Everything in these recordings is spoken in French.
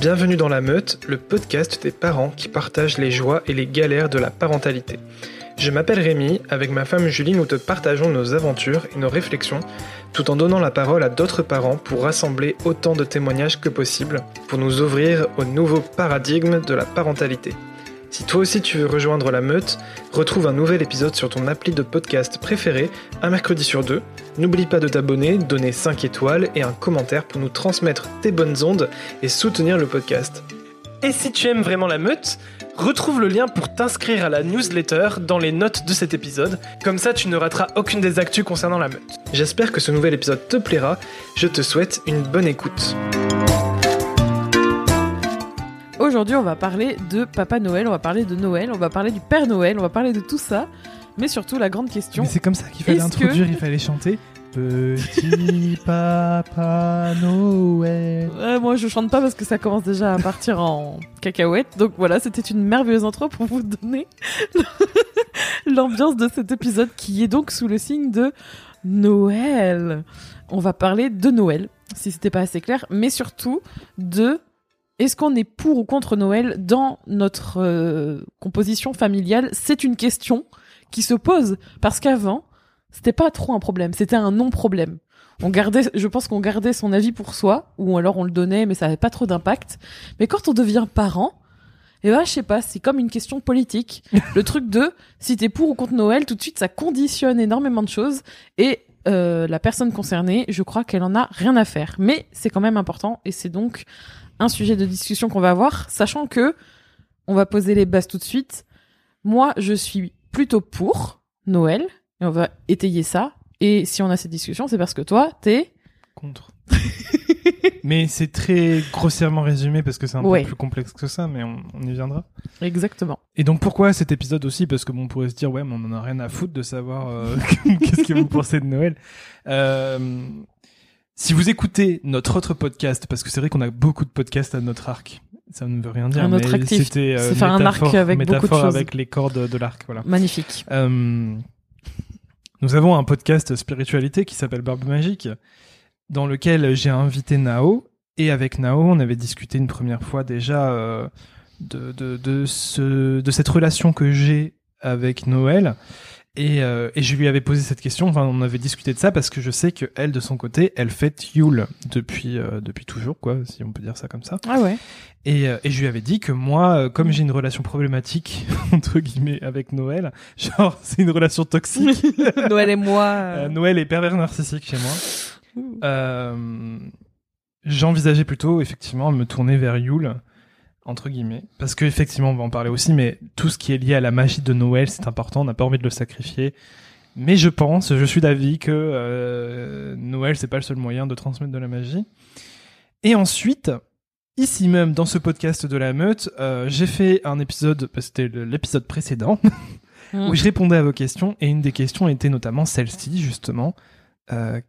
Bienvenue dans La Meute, le podcast des parents qui partagent les joies et les galères de la parentalité. Je m'appelle Rémi, avec ma femme Julie, nous te partageons nos aventures et nos réflexions, tout en donnant la parole à d'autres parents pour rassembler autant de témoignages que possible, pour nous ouvrir au nouveau paradigme de la parentalité. Si toi aussi tu veux rejoindre la meute, retrouve un nouvel épisode sur ton appli de podcast préféré, un mercredi sur deux. N'oublie pas de t'abonner, donner 5 étoiles et un commentaire pour nous transmettre tes bonnes ondes et soutenir le podcast. Et si tu aimes vraiment la meute, retrouve le lien pour t'inscrire à la newsletter dans les notes de cet épisode, comme ça tu ne rateras aucune des actus concernant la meute. J'espère que ce nouvel épisode te plaira, je te souhaite une bonne écoute. Aujourd'hui, on va parler de Papa Noël, on va parler de Noël, on va parler du Père Noël, on va parler de tout ça. Mais surtout, la grande question. Mais c'est comme ça qu'il fallait introduire, que- il fallait chanter. Petit Papa Noël. Ouais, moi, je chante pas parce que ça commence déjà à partir en cacahuète. Donc voilà, c'était une merveilleuse intro pour vous donner l'ambiance de cet épisode qui est donc sous le signe de Noël. On va parler de Noël, si c'était pas assez clair, mais surtout de est-ce qu'on est pour ou contre Noël dans notre euh, composition familiale? C'est une question qui se pose parce qu'avant, c'était pas trop un problème, c'était un non-problème. On gardait, je pense qu'on gardait son avis pour soi, ou alors on le donnait, mais ça avait pas trop d'impact. Mais quand on devient parent, eh ben, je sais pas, c'est comme une question politique. le truc de, si t'es pour ou contre Noël, tout de suite, ça conditionne énormément de choses. Et euh, la personne concernée, je crois qu'elle en a rien à faire. Mais c'est quand même important, et c'est donc un sujet de discussion qu'on va avoir, sachant que, on va poser les bases tout de suite. Moi, je suis plutôt pour Noël, et on va étayer ça. Et si on a cette discussion, c'est parce que toi, t'es Contre. mais c'est très grossièrement résumé parce que c'est un Ouais. peu plus complexe que ça, mais on, on y viendra. exactement. Et donc pourquoi cet épisode aussi? Parce que bon, on pourrait se dire, ouais, mais on en a rien à foutre de savoir euh, qu'est-ce que vous pensez de Noël. Euh, si vous écoutez notre autre podcast, parce que c'est vrai qu'on a beaucoup de podcasts à notre arc, ça ne veut rien dire. Un autre mais actif. C'était euh, C'est faire un arc métaphore- avec beaucoup de choses. avec les cordes de l'arc, voilà. Magnifique. Euh, nous avons un podcast spiritualité qui s'appelle Barbe Magique, dans lequel j'ai invité Nao. Et avec Nao, on avait discuté une première fois déjà euh, de, de, de, ce, de cette relation que j'ai avec Noël. Et, euh, et je lui avais posé cette question, enfin on avait discuté de ça parce que je sais que elle de son côté, elle fête Yule depuis euh, depuis toujours quoi, si on peut dire ça comme ça. Ah ouais. Et, euh, et je lui avais dit que moi, comme j'ai une relation problématique entre guillemets avec Noël, genre c'est une relation toxique. Noël et moi. Noël est pervers narcissique chez moi. J'envisageais plutôt effectivement me tourner vers Yule entre guillemets parce que effectivement on va en parler aussi, mais tout ce qui est lié à la magie de Noël c'est important. On n'a pas envie de le sacrifier. Mais je pense, je suis d'avis que euh, Noël c'est pas le seul moyen de transmettre de la magie. Et ensuite, ici même dans ce podcast de la meute, euh, j'ai fait un épisode, c'était l'épisode précédent, où je répondais à vos questions et une des questions était notamment celle-ci justement. Euh,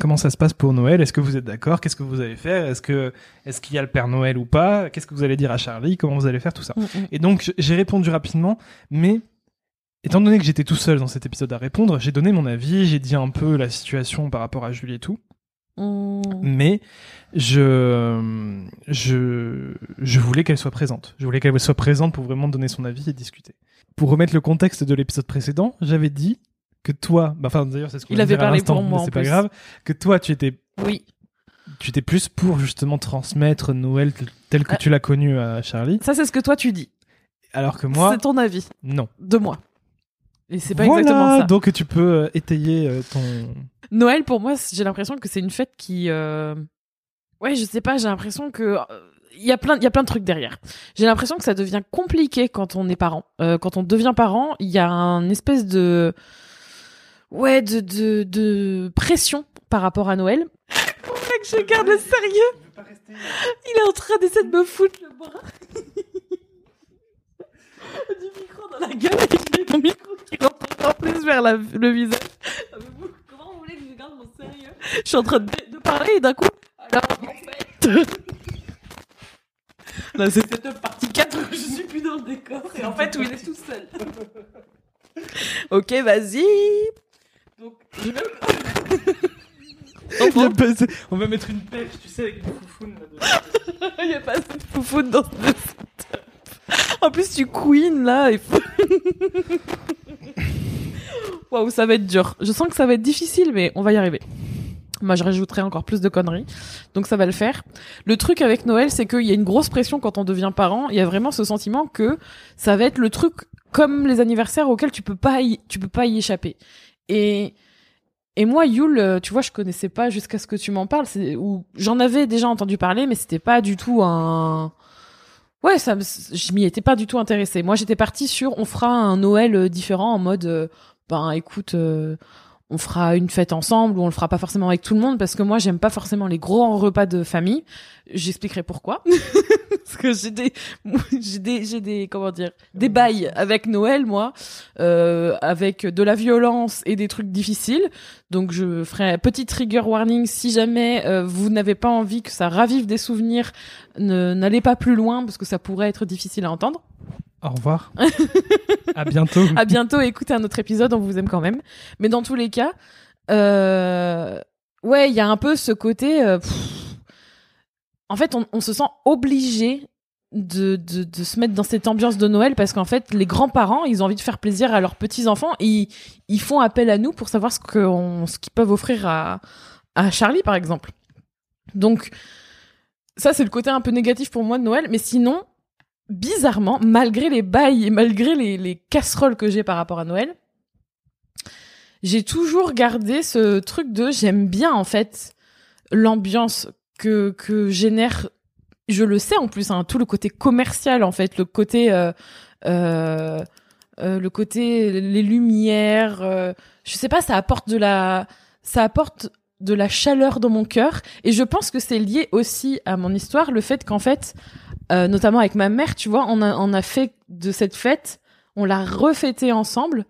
comment ça se passe pour Noël? Est-ce que vous êtes d'accord? Qu'est-ce que vous allez faire? Est-ce que est-ce qu'il y a le Père Noël ou pas? Qu'est-ce que vous allez dire à Charlie? Comment vous allez faire tout ça? Mm, mm. Et donc j'ai répondu rapidement, mais étant donné que j'étais tout seul dans cet épisode à répondre, j'ai donné mon avis, j'ai dit un peu la situation par rapport à Julie et tout, Mm. mais je je je voulais qu'elle soit présente. Je voulais qu'elle soit présente pour vraiment donner son avis et discuter. Pour remettre le contexte de l'épisode précédent, j'avais dit que toi, bah, enfin d'ailleurs c'est ce qu'on Il avait parlé pour moi, c'est pas plus. grave, que toi tu étais Oui. tu étais plus pour justement transmettre Noël tel- que Ah. tu l'as connu à Charlie, Ça, c'est ce que toi tu dis. alors que moi C'est ton avis non. de moi. Et c'est pas Voilà, exactement ça. Donc tu peux euh, étayer euh, ton. Noël, pour moi, j'ai l'impression que c'est une fête qui. euh, Ouais, je sais pas, j'ai l'impression que. Il y, a plein, il y a plein de trucs derrière. J'ai l'impression que ça devient compliqué quand on est parent. Euh, quand on devient parent, il y a un espèce de. Ouais, de, de, de pression par rapport à Noël. Pour que je garde le sérieux. Il est en train d'essayer de me foutre le bras. du micro dans la gueule et j'ai mon micro qui rentre encore plus vers la- le visage. Comment vous voulez que je garde mon sérieux? Je suis en train de, de parler et d'un coup. Alors, en fait. Là, c'est cette partie 4 où je suis plus dans le décor et en fait où il est tout seul. ok, vas-y. Donc, je vais. Il y a pas- On va mettre une pêche, tu sais, avec des foufounes là-dedans. Il y a pas assez de foufoune dans ce setup. En plus, tu queen là. Et... Waouh, ça va être dur. Je sens que ça va être difficile, mais on va y arriver. Moi, je rajouterai encore plus de conneries. Donc, ça va le faire. Le truc avec Noël, c'est qu'il y a une grosse pression quand on devient parent. Il y a vraiment ce sentiment que ça va être le truc comme les anniversaires auxquels tu peux pas y, tu peux pas y échapper. Et, moi, Yule, euh, tu vois, je connaissais pas jusqu'à ce que tu m'en parles. Ou j'en avais déjà entendu parler, mais c'était pas du tout un, ouais, ça, je m'y étais pas du tout intéressée. Moi, j'étais partie sur, on fera un Noël euh, différent en mode, euh, ben, écoute, on fera une fête ensemble ou on le fera pas forcément avec tout le monde parce que moi j'aime pas forcément les gros repas de famille. J'expliquerai pourquoi. parce que j'ai des, j'ai des, j'ai des, comment dire, des bails avec Noël moi, euh, avec de la violence et des trucs difficiles. Donc je ferai un petit trigger warning si jamais euh, vous n'avez pas envie que ça ravive des souvenirs, n'allez pas plus loin parce que ça pourrait être difficile à entendre. Au revoir. à bientôt. À bientôt, écoutez un autre épisode, on vous aime quand même. Mais dans tous les cas, euh, ouais, il y a un peu ce côté. euh, en fait, on, se sent obligé de, de, se mettre dans cette ambiance de Noël parce qu'en fait, les grands-parents, ils ont envie de faire plaisir à leurs petits-enfants et ils, ils font appel à nous pour savoir ce qu'ils peuvent offrir à, à Charlie, par exemple. Donc, ça, c'est le côté un peu négatif pour moi de Noël. Mais sinon, bizarrement, malgré les bails et malgré les, les casseroles que j'ai par rapport à Noël, j'ai toujours gardé ce truc de j'aime bien en fait l'ambiance que que génère je le sais en plus hein, tout le côté commercial en fait le côté euh, euh, euh, le côté les lumières euh, je sais pas ça apporte de la ça apporte de la chaleur dans mon cœur et je pense que c'est lié aussi à mon histoire le fait qu'en fait euh, notamment avec ma mère tu vois on a on a fait de cette fête on l'a refêtée ensemble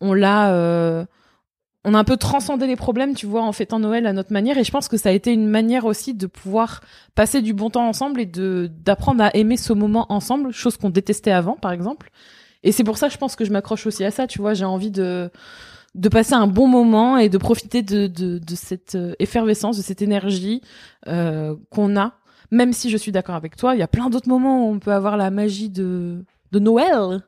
on l'a euh, on a un peu transcendé les problèmes, tu vois, en fêtant Noël à notre manière. Et je pense que ça a été une manière aussi de pouvoir passer du bon temps ensemble et de d'apprendre à aimer ce moment ensemble, chose qu'on détestait avant, par exemple. Et c'est pour ça, je pense que je m'accroche aussi à ça, tu vois. J'ai envie de de passer un bon moment et de profiter de de, de cette euh, effervescence, de cette énergie euh, qu'on a. Même si je suis d'accord avec toi, il y a plein d'autres moments où on peut avoir la magie de de Noël.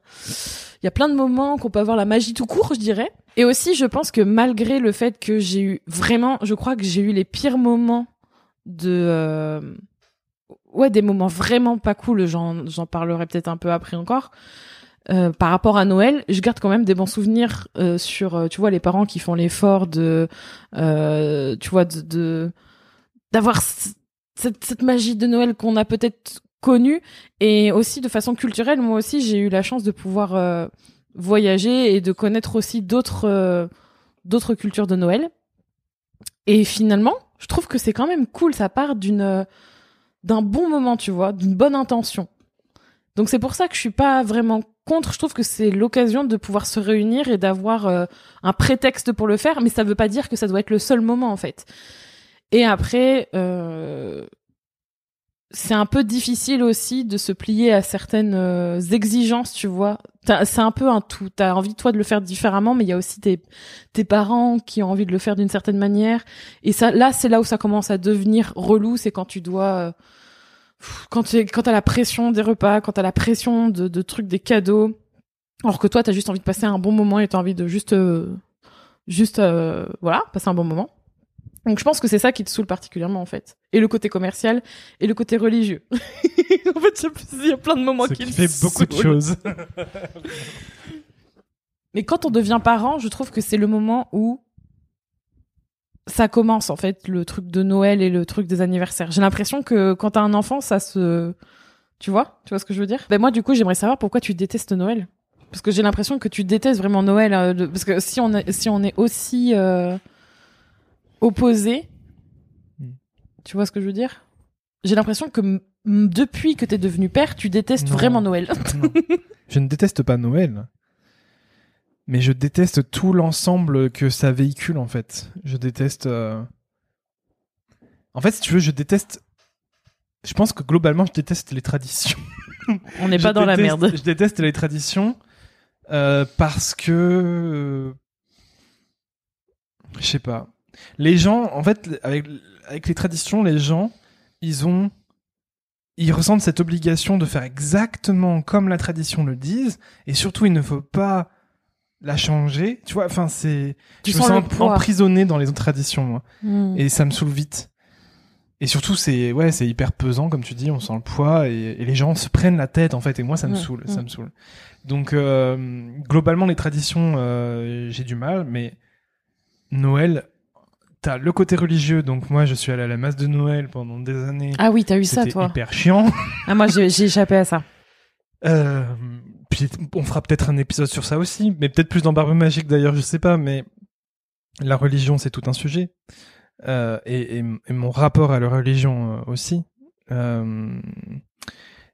Il y a plein de moments qu'on peut avoir la magie tout court, je dirais. Et aussi, je pense que malgré le fait que j'ai eu vraiment, je crois que j'ai eu les pires moments de, euh, ouais, des moments vraiment pas cool. J'en, j'en parlerai peut-être un peu après encore. Euh, par rapport à Noël, je garde quand même des bons souvenirs euh, sur, euh, tu vois, les parents qui font l'effort de, euh, tu vois, de, de d'avoir cette, cette magie de Noël qu'on a peut-être connue et aussi de façon culturelle. Moi aussi, j'ai eu la chance de pouvoir euh, voyager et de connaître aussi d'autres euh, d'autres cultures de Noël. Et finalement, je trouve que c'est quand même cool. Ça part d'une euh, d'un bon moment, tu vois, d'une bonne intention. Donc c'est pour ça que je suis pas vraiment contre. Je trouve que c'est l'occasion de pouvoir se réunir et d'avoir un prétexte pour le faire, mais ça veut pas dire que ça doit être le seul moment en fait. Et après, euh, c'est un peu difficile aussi de se plier à certaines euh, exigences, tu vois. C'est un peu un tout. T'as envie toi de le faire différemment, mais il y a aussi tes, tes parents qui ont envie de le faire d'une certaine manière. Et ça, là, c'est là où ça commence à devenir relou. C'est quand tu dois, euh, quand tu quand t'as la pression des repas, quand t'as la pression de, de trucs, des cadeaux. Alors que toi, t'as juste envie de passer un bon moment et t'as envie de juste, euh, juste, euh, voilà, passer un bon moment. Donc je pense que c'est ça qui te saoule particulièrement en fait. Et le côté commercial et le côté religieux. en fait, il y a plein de moments Ce qui qui me fait beaucoup de choses. Mais quand on devient parent, je trouve que c'est le moment où ça commence en fait le truc de Noël et le truc des anniversaires. J'ai l'impression que quand t'as un enfant, ça se, tu vois, tu vois ce que je veux dire? Ben moi, du coup, j'aimerais savoir pourquoi tu détestes Noël. Parce que j'ai l'impression que tu détestes vraiment Noël. euh, de- Parce que si on est, si on est aussi euh, opposés, Hmm. tu vois ce que je veux dire? J'ai l'impression que depuis que t'es devenu père, tu détestes Non. vraiment Noël. Je ne déteste pas Noël, mais je déteste tout l'ensemble que ça véhicule en fait. Je déteste. euh, En fait, si tu veux, je déteste. Je pense que globalement, je déteste les traditions. on n'est pas dans la merde. Je déteste les traditions euh, parce que. euh, Je sais pas. Les gens, en fait, avec, avec les traditions, les gens, ils ont ils ressentent cette obligation de faire exactement comme la tradition le dise, et surtout il ne faut pas la changer. Tu vois, enfin c'est, Tu je me sens le sens emprisonné dans les autres traditions, moi. Hmm. et ça me saoule vite. Et surtout, c'est ouais, c'est hyper pesant, comme tu dis, on sent le poids et, et les gens se prennent la tête en fait. Et moi, ça me saoule, ça me saoule. Donc euh, globalement, les traditions, euh, j'ai du mal, mais Noël, t'as le côté religieux. Donc moi, je suis allé à la messe de Noël pendant des années. Ah oui, t'as eu ça, toi. hyper chiant. Ah, moi, j'ai échappé à ça. Euh, puis on fera peut-être un épisode sur ça aussi, mais peut-être plus dans Barbe Magique d'ailleurs, je sais pas, mais la religion c'est tout un sujet. Euh, et, et, et mon rapport à la religion euh, aussi.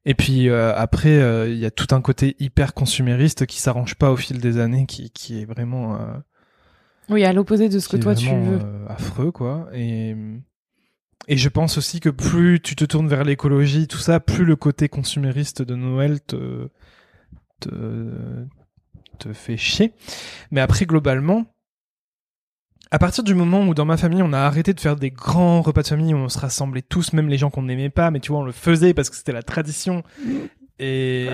Et puis après, il y a tout un côté hyper consumériste qui s'arrange pas au fil des années, qui, qui est vraiment, Oui, à l'opposé de ce que toi tu veux. euh, affreux quoi. Et et je pense aussi que plus tu te tournes vers l'écologie, tout ça, plus le côté consumériste de Noël te te, te fait chier. Mais après, globalement, à partir du moment où dans ma famille, on a arrêté de faire des grands repas de famille où on se rassemblait tous, même les gens qu'on n'aimait pas, mais tu vois, on le faisait parce que c'était la tradition. Et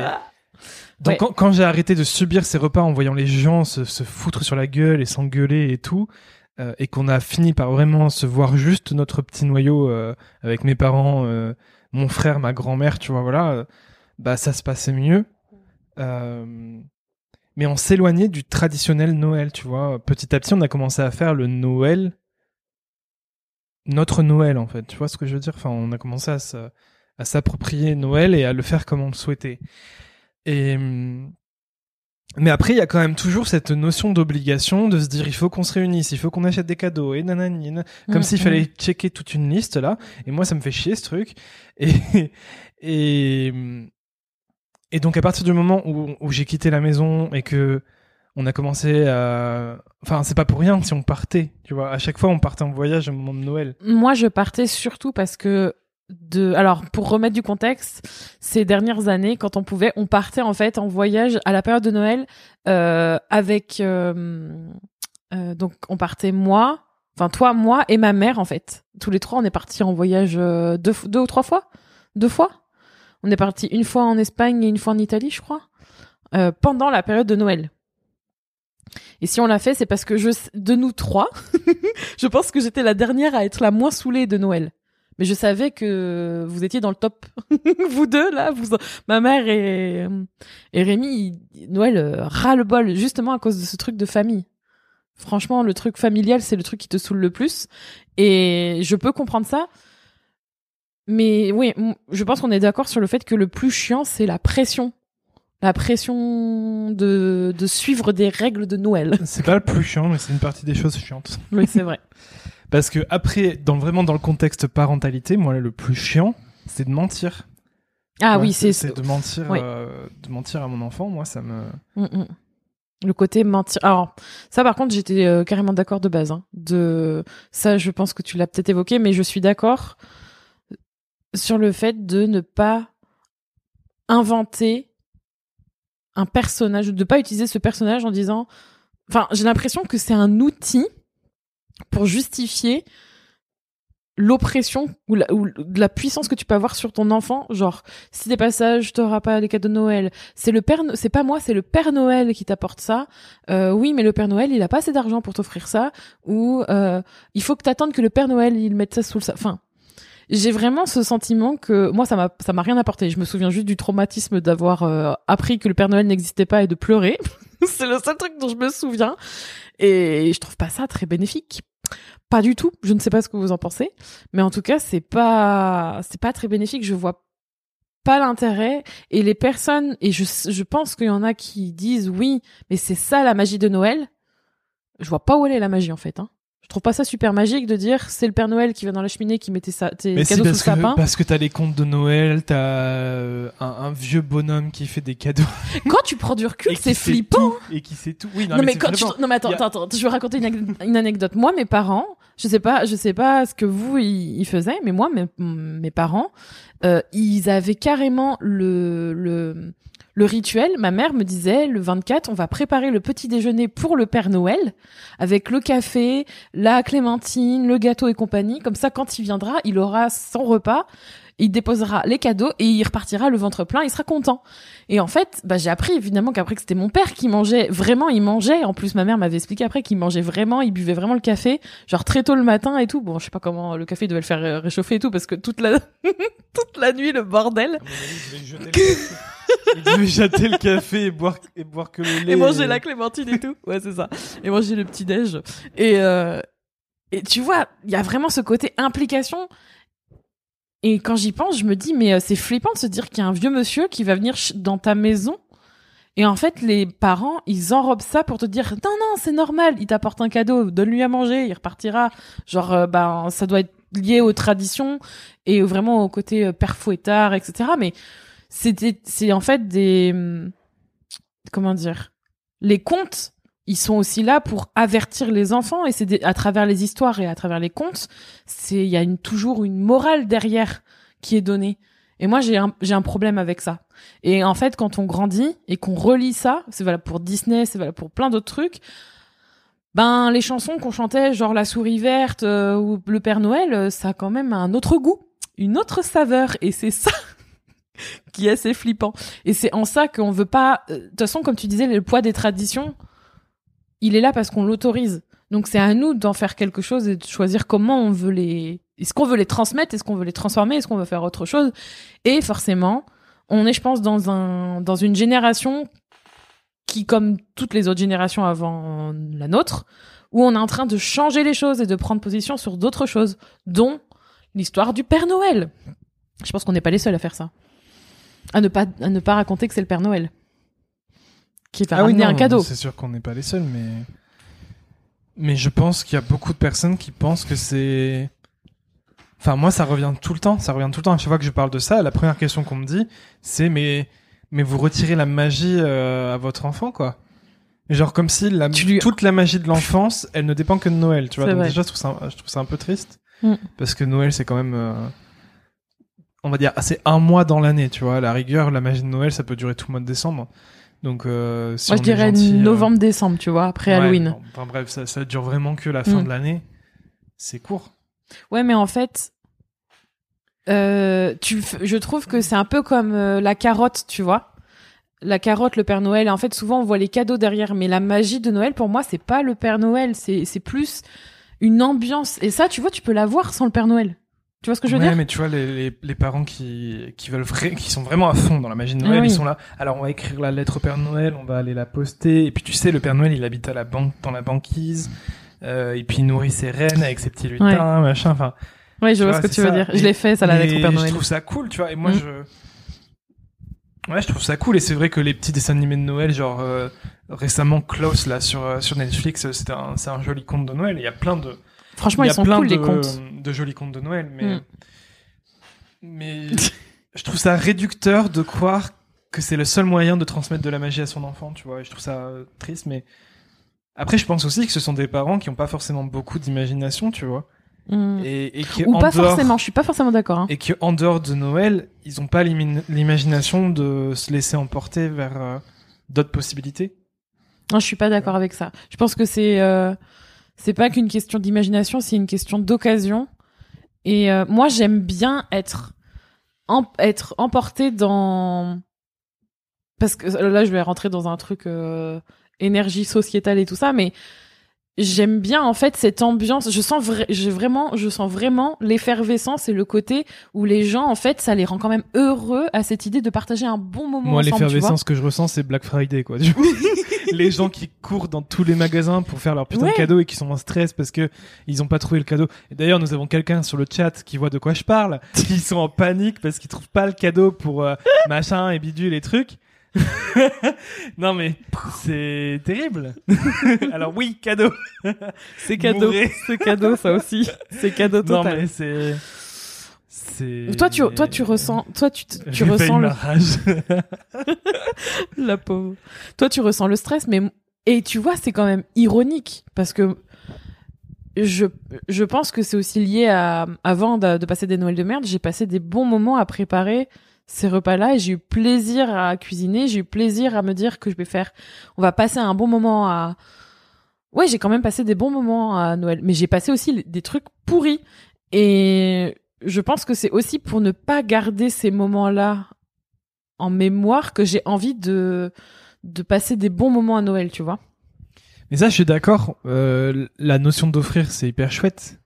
donc, Ouais. quand, quand j'ai arrêté de subir ces repas en voyant les gens se, se foutre sur la gueule et s'engueuler et tout, euh, et qu'on a fini par vraiment se voir juste notre petit noyau euh, avec mes parents, euh, mon frère, ma grand-mère, tu vois, voilà, bah ça se passait mieux. Mais on s'éloignait du traditionnel Noël, tu vois. Petit à petit, on a commencé à faire le Noël, notre Noël en fait. Tu vois ce que je veux dire? Enfin, on a commencé à s'approprier Noël et à le faire comme on le souhaitait. Et hum, mais après, il y a quand même toujours cette notion d'obligation de se dire il faut qu'on se réunisse, il faut qu'on achète des cadeaux et nanani, nan- comme Mm, s'il mm. fallait checker toute une liste là. Et moi, ça me fait chier ce truc. Et et et donc à partir du moment où, où j'ai quitté la maison et que on a commencé à, enfin c'est pas pour rien si on partait, tu vois. À chaque fois, on partait en voyage au moment de Noël. Moi, je partais surtout parce que de alors pour remettre du contexte ces dernières années quand on pouvait on partait en fait en voyage à la période de Noël euh, avec euh, euh, donc on partait moi enfin toi moi et ma mère en fait. Tous les trois on est partis en voyage euh, deux, deux ou trois fois. Deux fois. On est parti une fois en Espagne et une fois en Italie je crois euh, pendant la période de Noël. Et si on l'a fait c'est parce que je de nous trois je pense que j'étais la dernière à être la moins saoulée de Noël mais je savais que vous étiez dans le top. vous deux, là, vous, ma mère et, et Rémi, Noël, euh, ras le bol, justement à cause de ce truc de famille. Franchement, le truc familial, c'est le truc qui te saoule le plus. Et je peux comprendre ça. Mais oui, je pense qu'on est d'accord sur le fait que le plus chiant, c'est la pression. La pression de, de suivre des règles de Noël. C'est pas le plus chiant, mais c'est une partie des choses chiantes. Oui, c'est vrai. Parce que après, dans vraiment dans le contexte parentalité, moi le plus chiant, c'est de mentir. Ah Ouais, oui, c'est c'est de mentir, Oui. euh, de mentir à mon enfant. Moi, ça me. Mm, mm. Le côté mentir. Alors, ça, par contre, j'étais euh, carrément d'accord de base. hein. De ça, je pense que tu l'as peut-être évoqué, mais je suis d'accord sur le fait de ne pas inventer un personnage, de pas utiliser ce personnage en disant. Enfin, j'ai l'impression que c'est un outil pour justifier l'oppression ou la, puissance que tu peux avoir sur ton enfant. Genre si t'es pas sage t'auras pas les cadeaux de Noël. C'est le père c'est pas moi c'est le père Noël qui t'apporte ça. Euh, oui mais le père Noël il a pas assez d'argent pour t'offrir ça. Ou euh, il faut que t'attendes que le père Noël il mette ça sous le enfin j'ai vraiment ce sentiment que moi ça m'a ça m'a rien apporté. Je me souviens juste du traumatisme d'avoir euh, appris que le père Noël n'existait pas et de pleurer. C'est le seul truc dont je me souviens. Et je trouve pas ça très bénéfique pas du tout. Je ne sais pas ce que vous en pensez. Mais en tout cas c'est pas c'est pas très bénéfique. Je vois pas l'intérêt. Et les personnes et je je pense qu'il y en a qui disent oui mais c'est ça la magie de Noël. Je vois pas où elle est la magie en fait hein. Je trouve pas ça super magique de dire c'est le Père Noël qui vient dans la cheminée qui mettait ça tes Mais cadeaux sous le sapin parce que t'as les contes de Noël, t'as euh, un, un vieux bonhomme qui fait des cadeaux. quand tu prends du recul c'est flippant tout, Et qui sait tout. Oui, non, non, mais, mais, quand tu... non mais attends, a- attends, attends, je vais raconter une, ane- une anecdote. Moi, mes parents, je sais pas, je sais pas ce que vous ils ils faisaient, mais moi, mes, mes parents, euh, ils avaient carrément le le le rituel. Ma mère me disait le 24, on va préparer le petit déjeuner pour le Père Noël avec le café, la clémentine, le gâteau et compagnie. Comme ça, quand il viendra, il aura son repas. Il déposera les cadeaux et il repartira le ventre plein, il sera content. Et en fait, bah, j'ai appris évidemment qu'après que c'était mon père qui mangeait vraiment, il mangeait. En plus, ma mère m'avait expliqué après qu'il mangeait vraiment, il buvait vraiment le café, genre très tôt le matin et tout. Bon, je sais pas comment le café devait le faire euh, réchauffer et tout parce que toute la toute la nuit le bordel. Il devait jeter le café et boire, et boire que le lait. Et manger la clémentine et tout. Ouais, c'est ça. Et manger le petit déj. Et, euh, et tu vois, il y a vraiment ce côté implication. Et quand j'y pense, je me dis, mais euh, c'est flippant de se dire qu'il y a un vieux monsieur qui va venir dans ta maison. Et en fait, les parents, ils enrobent ça pour te dire, non, non, c'est normal, il t'apporte un cadeau, donne-lui à manger, il repartira. Genre, euh, ben, ça doit être lié aux traditions et vraiment au côté euh, père fouettard, etc. Mais c'était, c'est en fait des, hum, comment dire, les contes, ils sont aussi là pour avertir les enfants et c'est à travers les histoires et à travers les contes, c'est il y a toujours une morale derrière qui est donnée. Et moi j'ai un j'ai un problème avec ça. Et en fait quand on grandit et qu'on relit ça, c'est valable pour Disney, c'est valable pour plein d'autres trucs. Ben les chansons qu'on chantait genre la souris verte euh, ou le Père Noël, euh, ça a quand même un autre goût, une autre saveur et c'est ça qui est assez flippant. Et c'est en ça qu'on veut pas. euh, De toute façon, comme tu disais, le poids des traditions, il est là parce qu'on l'autorise. Donc c'est à nous d'en faire quelque chose et de choisir comment on veut les. Est-ce qu'on veut les transmettre Est-ce qu'on veut les transformer Est-ce qu'on veut faire autre chose Et forcément, on est, je pense, dans un dans une génération qui, comme toutes les autres générations avant la nôtre, où on est en train de changer les choses et de prendre position sur d'autres choses, dont l'histoire du Père Noël. Je pense qu'on n'est pas les seuls à faire ça. À ne pas, à ne pas raconter que c'est le Père Noël. Qui Ah oui, non, un cadeau. C'est sûr qu'on n'est pas les seuls, mais. Mais je pense qu'il y a beaucoup de personnes qui pensent que c'est. Enfin, moi, ça revient tout le temps. Ça revient tout le temps. À chaque fois que je parle de ça, la première question qu'on me dit, c'est mais, mais vous retirez la magie euh, à votre enfant, quoi. Genre comme si la... Lui- toute la magie de l'enfance, elle ne dépend que de Noël, tu vois. C'est Donc vrai. déjà, je trouve ça, je trouve ça un peu triste Mm. parce que Noël, c'est quand même, euh, on va dire, c'est un mois dans l'année, tu vois. À la rigueur, la magie de Noël, ça peut durer tout le mois de décembre. Donc, euh, si Moi, je on dirais euh, novembre-décembre, tu vois, après ouais, Halloween. Enfin bref, ça, ça dure vraiment que la fin Mm. de l'année. C'est court. Ouais, mais en fait, euh, tu, je trouve que c'est un peu comme la carotte, tu vois. La carotte, le Père Noël. En fait, souvent, on voit les cadeaux derrière, mais la magie de Noël, pour moi, c'est pas le Père Noël, c'est c'est plus une ambiance. Et ça, tu vois, tu peux l'avoir sans le Père Noël. Tu vois ce que je veux ouais, dire mais tu vois, les, les, les parents qui, qui veulent vrai, qui sont vraiment à fond dans la magie de Noël, Ah oui. ils sont là. Alors, on va écrire la lettre au Père Noël, on va aller la poster. Et puis, tu sais, le Père Noël, il habite à la banque, dans la banquise. Euh, et puis, il nourrit ses reines avec ses petits lutins, machin. Enfin, Ouais, je vois vois, ce que c'est tu veux dire. Je l'ai fait, ça, la lettre au Père Noël. Je trouve ça cool, tu vois. Et moi, Mm. je. Ouais, je trouve ça cool. Et c'est vrai que les petits dessins animés de Noël, genre euh, récemment Klaus là sur euh, sur Netflix, c'était un c'est un joli conte de Noël. Il y a plein de Franchement, il y ils a sont plein cool, de, les contes. de jolis contes de Noël, mais Mm. mais je trouve ça réducteur de croire que c'est le seul moyen de transmettre de la magie à son enfant, tu vois. Et je trouve ça triste, mais après, je pense aussi que ce sont des parents qui n'ont pas forcément beaucoup d'imagination, tu vois, Mm. et, et qui Ou en pas dehors forcément, je suis pas forcément d'accord. Hein. et que en dehors de Noël, ils n'ont pas l'imagination de se laisser emporter vers euh, d'autres possibilités. Non, je suis pas d'accord avec ça. Je pense que c'est euh, c'est pas qu'une question d'imagination, c'est une question d'occasion. Et euh, moi, j'aime bien être être emporté dans parce que là, je vais rentrer dans un truc euh, énergie sociétale et tout ça, mais j'aime bien en fait cette ambiance. Je sens vra- vraiment, je sens vraiment l'effervescence et le côté où les gens en fait, ça les rend quand même heureux à cette idée de partager un bon moment Moi, l'effervescence que je ressens, c'est Black Friday, quoi. les gens qui courent dans tous les magasins pour faire leur putain Ouais. de cadeau et qui sont en stress parce que ils ont pas trouvé le cadeau. Et d'ailleurs, nous avons quelqu'un sur le chat qui voit de quoi je parle, qui sont en panique parce qu'ils trouvent pas le cadeau pour euh, machin et bidule et trucs. non mais c'est terrible. Alors oui, cadeau. C'est cadeau, c'est cadeau ça aussi, c'est cadeau Non total. mais c'est c'est Toi tu toi tu ressens toi tu tu ressens le la pauvre. Toi tu ressens le stress mais et tu vois c'est quand même ironique parce que je je pense que c'est aussi lié à avant de, de passer des Noëls de merde, j'ai passé des bons moments à préparer ces repas-là et j'ai eu plaisir à cuisiner, j'ai eu plaisir à me dire que je vais faire on va passer un bon moment à Ouais, j'ai quand même passé des bons moments à Noël, mais j'ai passé aussi des trucs pourris et je pense que c'est aussi pour ne pas garder ces moments-là en mémoire que j'ai envie de de passer des bons moments à Noël, tu vois. Mais ça, je suis d'accord. Euh, la notion d'offrir, c'est hyper chouette.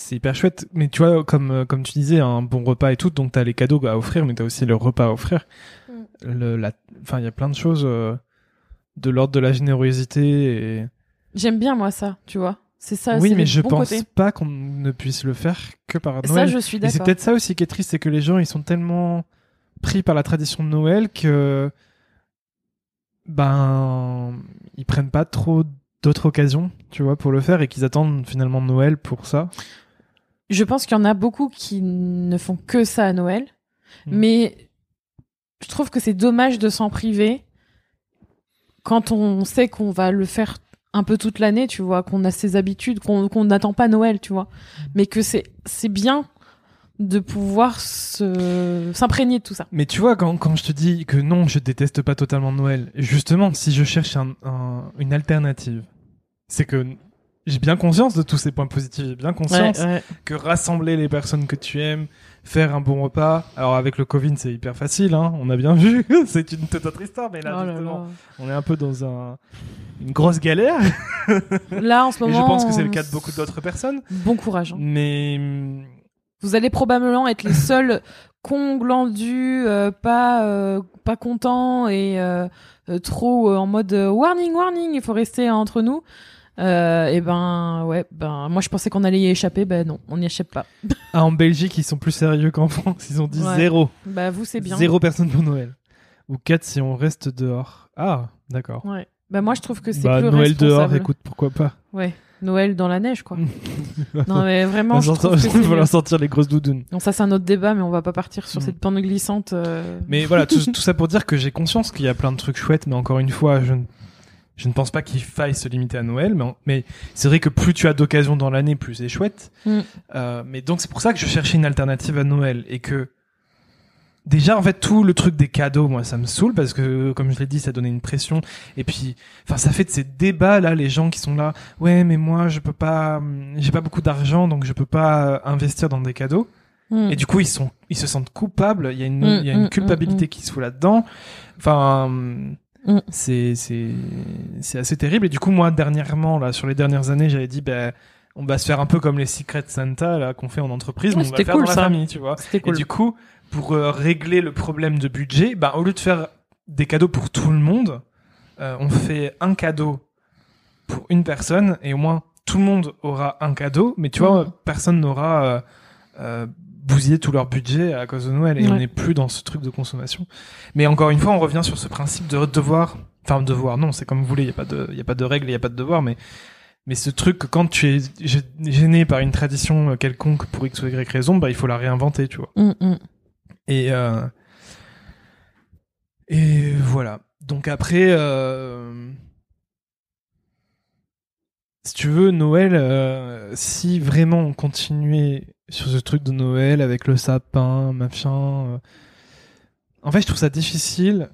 C'est hyper chouette. Mais tu vois, comme, euh, comme tu disais, un bon repas et tout, donc t'as les cadeaux à offrir, mais t'as aussi le repas à offrir. Mm. Le, la, enfin, il y a plein de choses euh, de l'ordre de la générosité et... J'aime bien moi ça, tu vois. C'est ça. oui, mais je bon pense côté. pas qu'on ne puisse le faire que par Ça, Noël. je suis Et c'est d'accord. peut-être ça aussi qui est triste, c'est que les gens, ils sont tellement pris par la tradition de Noël que ben ils prennent pas trop d'autres occasions, tu vois, pour le faire et qu'ils attendent finalement Noël pour ça. Je pense qu'il y en a beaucoup qui ne font que ça à Noël, Mm. mais je trouve que c'est dommage de s'en priver quand on sait qu'on va le faire un peu toute l'année, tu vois, qu'on a ses habitudes, qu'on n'attend pas Noël, tu vois, mais que c'est bien de pouvoir s'imprégner de tout ça. Mais tu vois, quand, quand je te dis que non, je déteste pas totalement Noël, justement, si je cherche un- un- une alternative, c'est que j'ai bien conscience de tous ces points positifs, j'ai bien conscience Ouais, ouais. que rassembler les personnes que tu aimes, faire un bon repas. Alors avec le Covid, c'est hyper facile, hein, on a bien vu. c'est une toute autre histoire, mais là, Oh là justement, là. on est un peu dans un, une grosse galère. Là, en ce Et moment, je pense que c'est le cas de beaucoup d'autres personnes. Bon courage. hein. Mais Vous allez probablement être les seuls cons glandus, euh, pas euh, pas contents et euh, euh, trop en mode warning, warning, il faut rester entre nous. Euh, et ben ouais, ben moi je pensais qu'on allait y échapper, ben non, on n'y échappe pas. ah, en Belgique, ils sont plus sérieux qu'en France. Ils ont dit Ouais. zéro. Bah vous c'est bien. Zéro personne pour Noël. Ou quatre si on reste dehors. Ah, d'accord. Ouais. Bah moi je trouve que c'est Bah, plus Noël dehors, écoute, pourquoi pas. Ouais. Noël dans la neige quoi. non mais vraiment je Il mieux. leur sortir les grosses doudounes. Bon ça c'est un autre débat mais on va pas partir sur Mm. cette pente glissante. euh. Mais voilà, tout, tout ça pour dire que j'ai conscience qu'il y a plein de trucs chouettes, mais encore une fois, je ne, je ne pense pas qu'il faille se limiter à Noël. Mais, mais c'est vrai que plus tu as d'occasions dans l'année, plus c'est chouette. Mm. Euh, mais donc c'est pour ça que je cherchais une alternative à Noël et que déjà en fait tout le truc des cadeaux, moi ça me saoule parce que comme je l'ai dit, ça donnait une pression. Et puis, enfin ça fait de ces débats là, les gens qui sont là, ouais mais moi je peux pas, hum, j'ai pas beaucoup d'argent donc je peux pas euh, investir dans des cadeaux. Mm. Et du coup, ils sont, ils se sentent coupables. Il y a une, Mm, il y a une mm, culpabilité mm, qui se fout là-dedans. Enfin, Mm. c'est, c'est, c'est assez terrible. Et du coup, moi, dernièrement, là, sur les dernières années, j'avais dit, ben, on va se faire un peu comme les Secret Santa, là, qu'on fait en entreprise, Ouais, mais on va c'était faire cool, dans la ça. famille, tu vois. Cool. Et du coup, pour euh, régler le problème de budget, bah, au lieu de faire des cadeaux pour tout le monde, euh, on fait un cadeau pour une personne et au moins tout le monde aura un cadeau, mais tu vois, Mhm. personne n'aura euh, euh, bousillé tout leur budget à cause de Noël et Ouais. on n'est plus dans ce truc de consommation. Mais encore une fois, on revient sur ce principe de devoir, enfin devoir, non, c'est comme vous voulez, il y a pas de, il y a pas de règles, il y a pas de devoir, mais mais ce truc que quand tu es gê- gêné par une tradition quelconque pour x ou y raison, bah il faut la réinventer, tu vois. Mm, mm. Et euh, et voilà. Donc après, euh, si tu veux, Noël, euh, si vraiment on continuait sur ce truc de Noël avec le sapin, machin, euh, en fait, je trouve ça difficile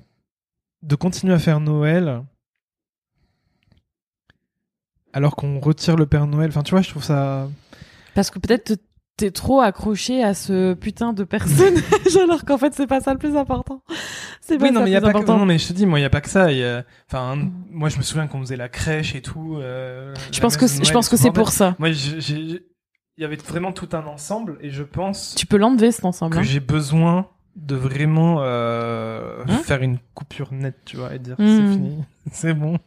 de continuer à faire Noël alors qu'on retire le Père Noël. Enfin, tu vois, je trouve ça. Parce que peut-être t'es trop accroché à ce putain de personnage alors qu'en fait c'est pas ça le plus important. C'est pas Oui, non, ça mais le y a plus pas que... important. non, mais je te dis, moi, il y a pas que ça. il y a- Enfin, moi, je me souviens qu'on faisait la crèche et tout. euh, je pense que je pense que c'est pour ça. Moi, j'ai- il y avait vraiment tout un ensemble et je pense Tu peux l'enlever cet ensemble. que hein. j'ai besoin de vraiment euh, Hein faire une coupure nette, tu vois, et dire Hmm. c'est fini, c'est bon.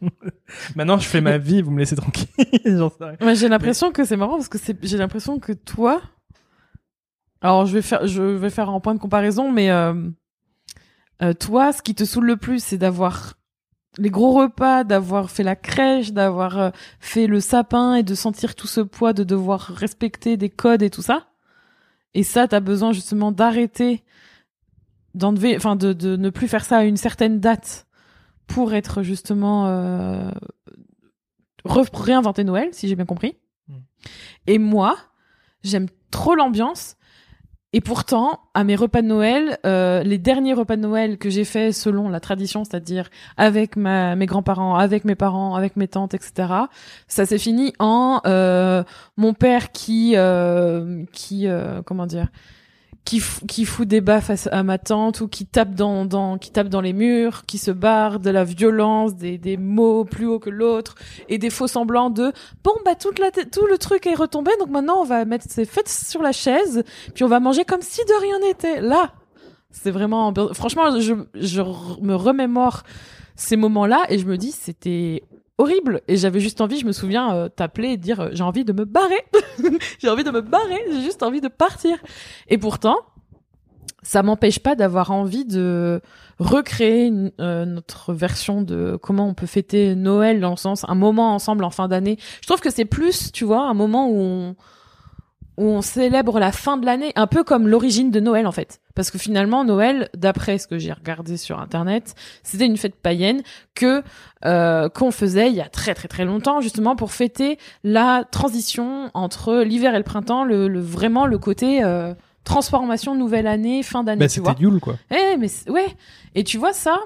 Maintenant, je fais ma vie, vous me laissez tranquille. Ouais, j'ai l'impression que c'est marrant parce que j'ai l'impression que toi alors je vais faire je vais faire un point de comparaison mais euh, euh, toi ce qui te saoule le plus c'est d'avoir les gros repas, d'avoir fait la crèche, d'avoir euh, fait le sapin et de sentir tout ce poids de devoir respecter des codes et tout ça. Et ça, t'as besoin justement d'arrêter, d'enlever, enfin de, de ne plus faire ça à une certaine date pour être justement euh, réinventer Noël, si j'ai bien compris. Mm. Et moi, j'aime trop l'ambiance Et pourtant, à mes repas de Noël, euh, les derniers repas de Noël que j'ai faits selon la tradition, c'est-à-dire avec mes grands-parents, avec mes parents, avec mes tantes, etc., ça s'est fini en euh, mon père qui, euh, qui, comment dire, qui, fout des baffes à, à ma tante ou qui tape dans, qui tape dans les murs, qui se barre de la violence, des, mots plus haut que l'autre et des faux semblants de bon bah toute la, tout le truc est retombé donc maintenant on va mettre ses fêtes sur la chaise puis on va manger comme si de rien n'était. Là, c'est vraiment franchement je me remémore ces moments-là et je me dis c'était horrible et j'avais juste envie, je me souviens euh, t'appeler et dire euh, j'ai envie de me barrer. j'ai envie de me barrer, j'ai juste envie de partir. Et pourtant, ça m'empêche pas d'avoir envie de recréer une- euh, notre version de comment on peut fêter Noël dans le sens un moment ensemble en fin d'année. Je trouve que c'est plus, tu vois, un moment où on où on célèbre la fin de l'année, un peu comme l'origine de Noël en fait. Parce que finalement Noël, d'après ce que j'ai regardé sur internet, c'était une fête païenne que euh, qu'on faisait il y a très très très longtemps justement pour fêter la transition entre l'hiver et le printemps, le, le- vraiment le côté euh, transformation nouvelle année, fin d'année, Bah, c'était Yule, quoi. Eh, mais ouais. Et tu vois ça,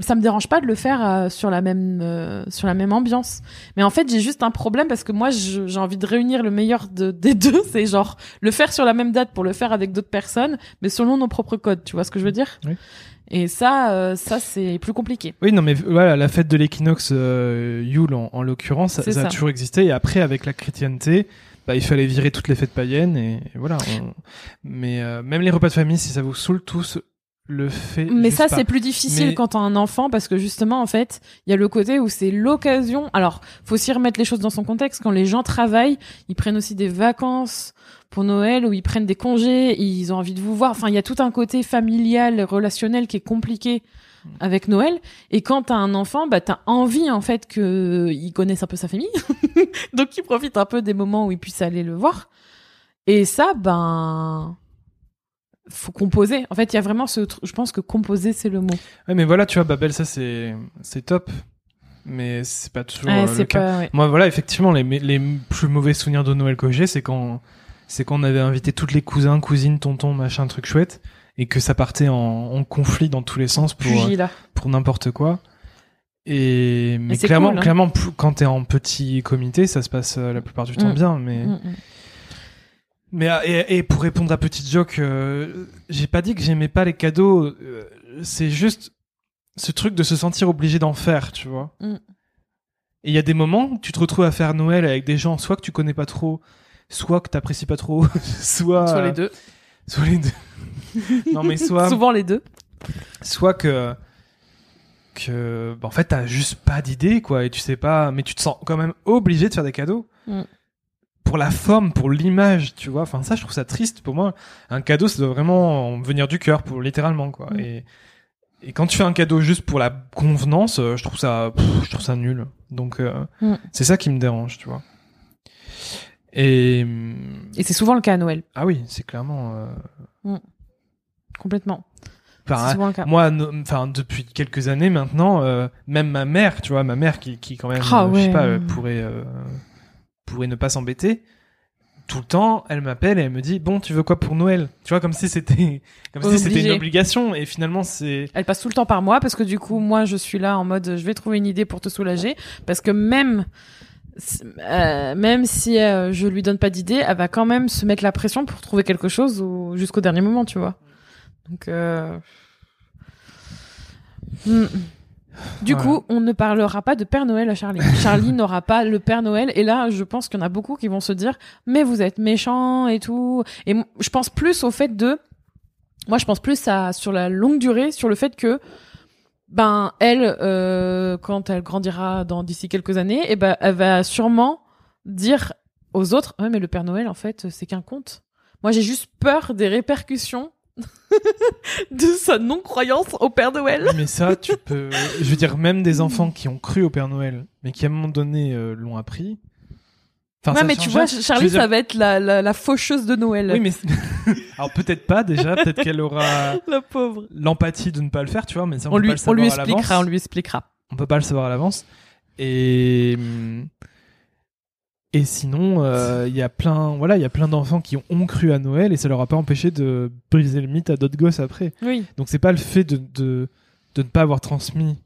ça me dérange pas de le faire euh, sur la même euh, sur la même ambiance. Mais en fait, j'ai juste un problème parce que moi, j'ai envie de réunir le meilleur de, des deux. C'est genre le faire sur la même date pour le faire avec d'autres personnes, mais selon nos propres codes. Tu vois ce que je veux dire? Oui. Et ça, euh, ça c'est plus compliqué. Oui, non, mais voilà, la fête de l'équinoxe euh, Yule, en, en l'occurrence, ça, a toujours existé. Et après, avec la chrétienté, bah, il fallait virer toutes les fêtes païennes. Et, et voilà. on- Mais euh, même les repas de famille, si ça vous saoule tous, le fait. Mais ça, c'est plus difficile Mais- quand t'as un enfant parce que justement, en fait, il y a le côté où c'est l'occasion. Alors, faut aussi remettre les choses dans son contexte. Quand les gens travaillent, ils prennent aussi des vacances pour Noël ou ils prennent des congés, ils ont envie de vous voir. Enfin, il y a tout un côté familial, relationnel qui est compliqué avec Noël. Et quand t'as un enfant, bah, t'as envie, en fait, que il connaisse un peu sa famille. Donc, il profite un peu des moments où il puisse aller le voir. Et ça, ben, faut composer. En fait, il y a vraiment ce truc. Je pense que composer, c'est le mot. Ouais, mais voilà, tu vois, Babel, ça, c'est c'est top. Mais c'est pas toujours Ouais, euh, le cas. pas. ouais. Moi, voilà, effectivement, les, les plus mauvais souvenirs de Noël que j'ai, c'est quand, c'est quand on avait invité toutes les cousins, cousines, tontons, machin, truc chouette, et que ça partait en, en conflit dans tous les sens pour, euh, pour n'importe quoi. Et, mais clairement, cool, hein. clairement, quand t'es en petit comité, ça se passe euh, la plupart du temps Mm. bien, mais, Mm, mm. Mais, euh, et, et pour répondre à Petite Joke, euh, j'ai pas dit que j'aimais pas les cadeaux, euh, c'est juste ce truc de se sentir obligé d'en faire, tu vois. Mm. Et il y a des moments où tu te retrouves à faire Noël avec des gens, soit que tu connais pas trop, soit que t'apprécies pas trop, soit, Soit les deux. soit les deux. non mais soit, Souvent les deux. soit que que bah, en fait t'as juste pas d'idée quoi et tu sais pas mais tu te sens quand même obligé de faire des cadeaux Mm. Pour la forme pour l'image tu vois enfin ça je trouve ça triste pour moi un cadeau ça doit vraiment venir du cœur pour littéralement quoi Mm. et et quand tu fais un cadeau juste pour la convenance euh, je trouve ça pff, je trouve ça nul donc euh, Mm. c'est ça qui me dérange tu vois et Et c'est souvent le cas à Noël. ah oui c'est clairement euh, Complètement. enfin, c'est souvent le cas. moi no- enfin depuis quelques années maintenant euh, même ma mère tu vois ma mère qui qui quand même euh, je sais ouais. pas pourrait pourrait ne pas s'embêter tout le temps elle m'appelle et elle me dit bon tu veux quoi pour Noël? Tu vois comme si c'était comme si c'était une obligation et finalement c'est Elle passe tout le temps par moi parce que du coup, moi, je suis là en mode, je vais trouver une idée pour te soulager parce que même, euh, même si euh, je lui donne pas d'idée, elle va quand même se mettre la pression pour trouver quelque chose ou jusqu'au dernier moment, tu vois. Donc, euh... hmm. Du coup, on ne parlera pas de Père Noël à Charlie. Charlie n'aura pas le Père Noël. Et là, je pense qu'il y en a beaucoup qui vont se dire, mais vous êtes méchant et tout. Et je pense plus au fait de, moi, je pense plus à sur la longue durée, sur le fait que, ben, elle, euh, quand elle grandira dans d'ici quelques années, et ben, elle va sûrement dire aux autres, ouais, mais le Père Noël, en fait, c'est qu'un conte. Moi, j'ai juste peur des répercussions de sa non-croyance au Père Noël. mais ça tu peux je veux dire même des enfants qui ont cru au Père Noël mais qui à un moment donné euh, l'ont appris Enfin, ouais, mais tu vois. Charlie, dire- ça va être la, la, la faucheuse de Noël. oui mais alors peut-être pas déjà peut-être qu'elle aura La pauvre. l'empathie de ne pas le faire tu vois mais ça on, On peut lui, pas le on lui expliquera, on lui expliquera. on peut pas le savoir à l'avance et hum, Et sinon, euh, il y a plein, voilà, il y a plein d'enfants qui ont, cru à Noël et ça leur a pas empêché de briser le mythe à d'autres gosses après. Oui. Donc c'est pas le fait de, de, de ne pas avoir transmis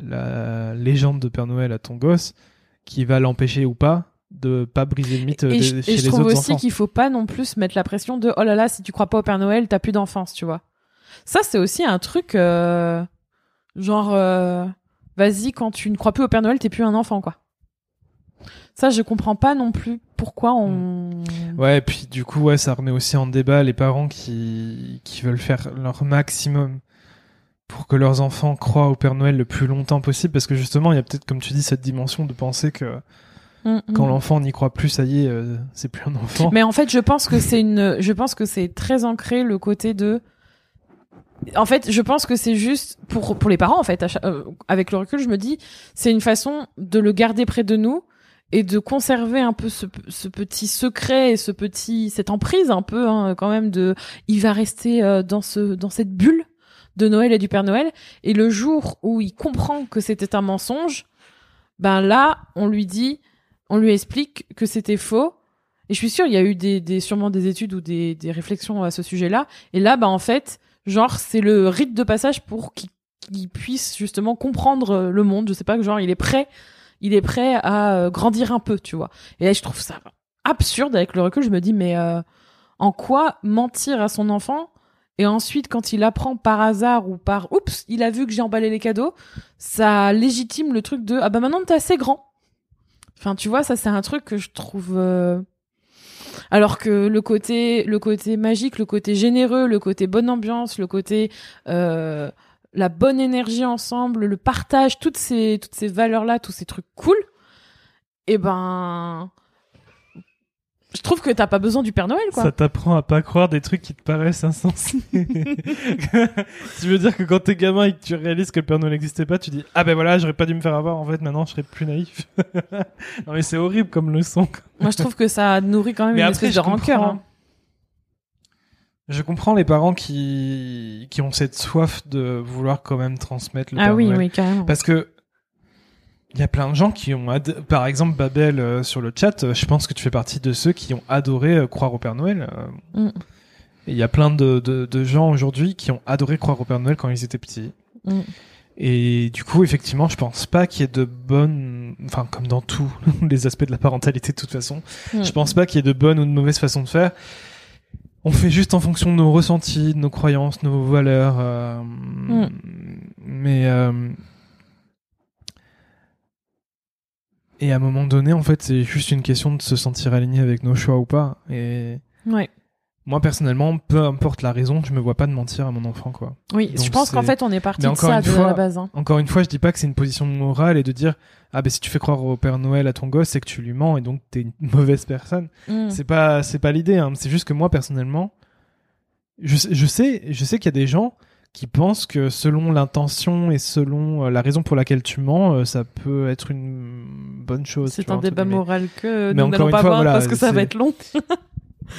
la légende de Père Noël à ton gosse qui va l'empêcher ou pas de pas briser le mythe Et, de- je, et chez je les trouve autres aussi qu'il faut pas non plus mettre la pression de oh là là, si tu crois pas au Père Noël, t'as plus d'enfance, tu vois. Ça, c'est aussi un truc euh, genre euh, vas-y, quand tu ne crois plus au Père Noël, t'es plus un enfant, quoi. Ça, je comprends pas non plus pourquoi on. Ouais, et puis du coup, ouais, ça remet aussi en débat les parents qui, qui veulent faire leur maximum pour que leurs enfants croient au Père Noël le plus longtemps possible, parce que justement, il y a peut-être, comme tu dis, cette dimension de penser que Mm, quand mm. l'enfant n'y croit plus, ça y est, euh, c'est plus un enfant. Mais en fait, je pense que c'est une, je pense que c'est très ancré le côté de. En fait, je pense que c'est juste pour pour les parents en fait. chaque- euh, avec le recul, je me dis, c'est une façon de le garder près de nous et de conserver un peu ce, petit secret et ce petit cette emprise un peu hein, quand même de. Il va rester euh, dans ce dans cette bulle de Noël et du Père Noël. Et le jour où il comprend que c'était un mensonge, ben là, on lui dit, on lui explique que c'était faux. Et je suis sûre, il y a eu des, sûrement des études ou des, des réflexions à ce sujet-là. Et là, bah en fait, genre c'est le rite de passage pour qu'il puisse justement comprendre euh, le monde. Je sais pas, genre il est prêt, il est prêt à euh, grandir un peu, tu vois. Et là, je trouve ça absurde avec le recul. Je me dis, mais euh, en quoi mentir à son enfant et ensuite, quand il apprend par hasard ou par oups, il a vu que j'ai emballé les cadeaux, ça légitime le truc de ah bah maintenant t'es assez grand. Enfin, tu vois, ça c'est un truc que je trouve. euh, Alors que le côté, le côté magique, le côté généreux, le côté bonne ambiance, le côté la bonne énergie ensemble, le partage, toutes ces toutes ces valeurs là, tous ces trucs cool. Et ben, je trouve que t'as pas besoin du Père Noël, quoi. Ça t'apprend à pas croire des trucs qui te paraissent insensés. tu veux dire que quand t'es gamin et que tu réalises que le Père Noël n'existait pas, tu dis ah ben voilà, j'aurais pas dû me faire avoir. En fait, maintenant, je serais plus naïf. non mais c'est horrible comme leçon. Moi, je trouve que ça nourrit quand même Mais une après, espèce de rancœur. hein. Je comprends les parents qui qui ont cette soif de vouloir quand même transmettre le Ah Père oui, Noël. oui, carrément. Parce que il y a plein de gens qui ont ad... par exemple Babel euh, sur le chat, euh, je pense que tu fais partie de ceux qui ont adoré euh, croire au Père Noël. Mm. Et il y a plein de, de, de gens aujourd'hui qui ont adoré croire au Père Noël quand ils étaient petits. Mm. Et du coup, effectivement, je pense pas qu'il y ait de bonnes, enfin, comme dans tous les aspects de la parentalité de toute façon, Mm. je pense pas qu'il y ait de bonnes ou de mauvaises façons de faire. On fait juste en fonction de nos ressentis, de nos croyances, nos valeurs. euh, Mm. Mais euh, et à un moment donné, en fait, c'est juste une question de se sentir aligné avec nos choix ou pas. Et Ouais. Moi, personnellement, peu importe la raison, je me vois pas de mentir à mon enfant, quoi. Oui, je Donc pense qu'en fait, on est parti de ça de fois- la base. hein. Encore une fois, je dis pas que c'est une position morale et de dire ah ben si tu fais croire au Père Noël à ton gosse, c'est que tu lui mens et donc t'es une mauvaise personne. Mm. C'est pas c'est pas l'idée. Hein. C'est juste que moi personnellement, je, sais- je sais je sais qu'il y a des gens qui pensent que selon l'intention et selon euh, la raison pour laquelle tu mens, euh, ça peut être une bonne chose. C'est un débat moral que Mais nous n'allons pas fois, voir voilà, parce que ça va être long.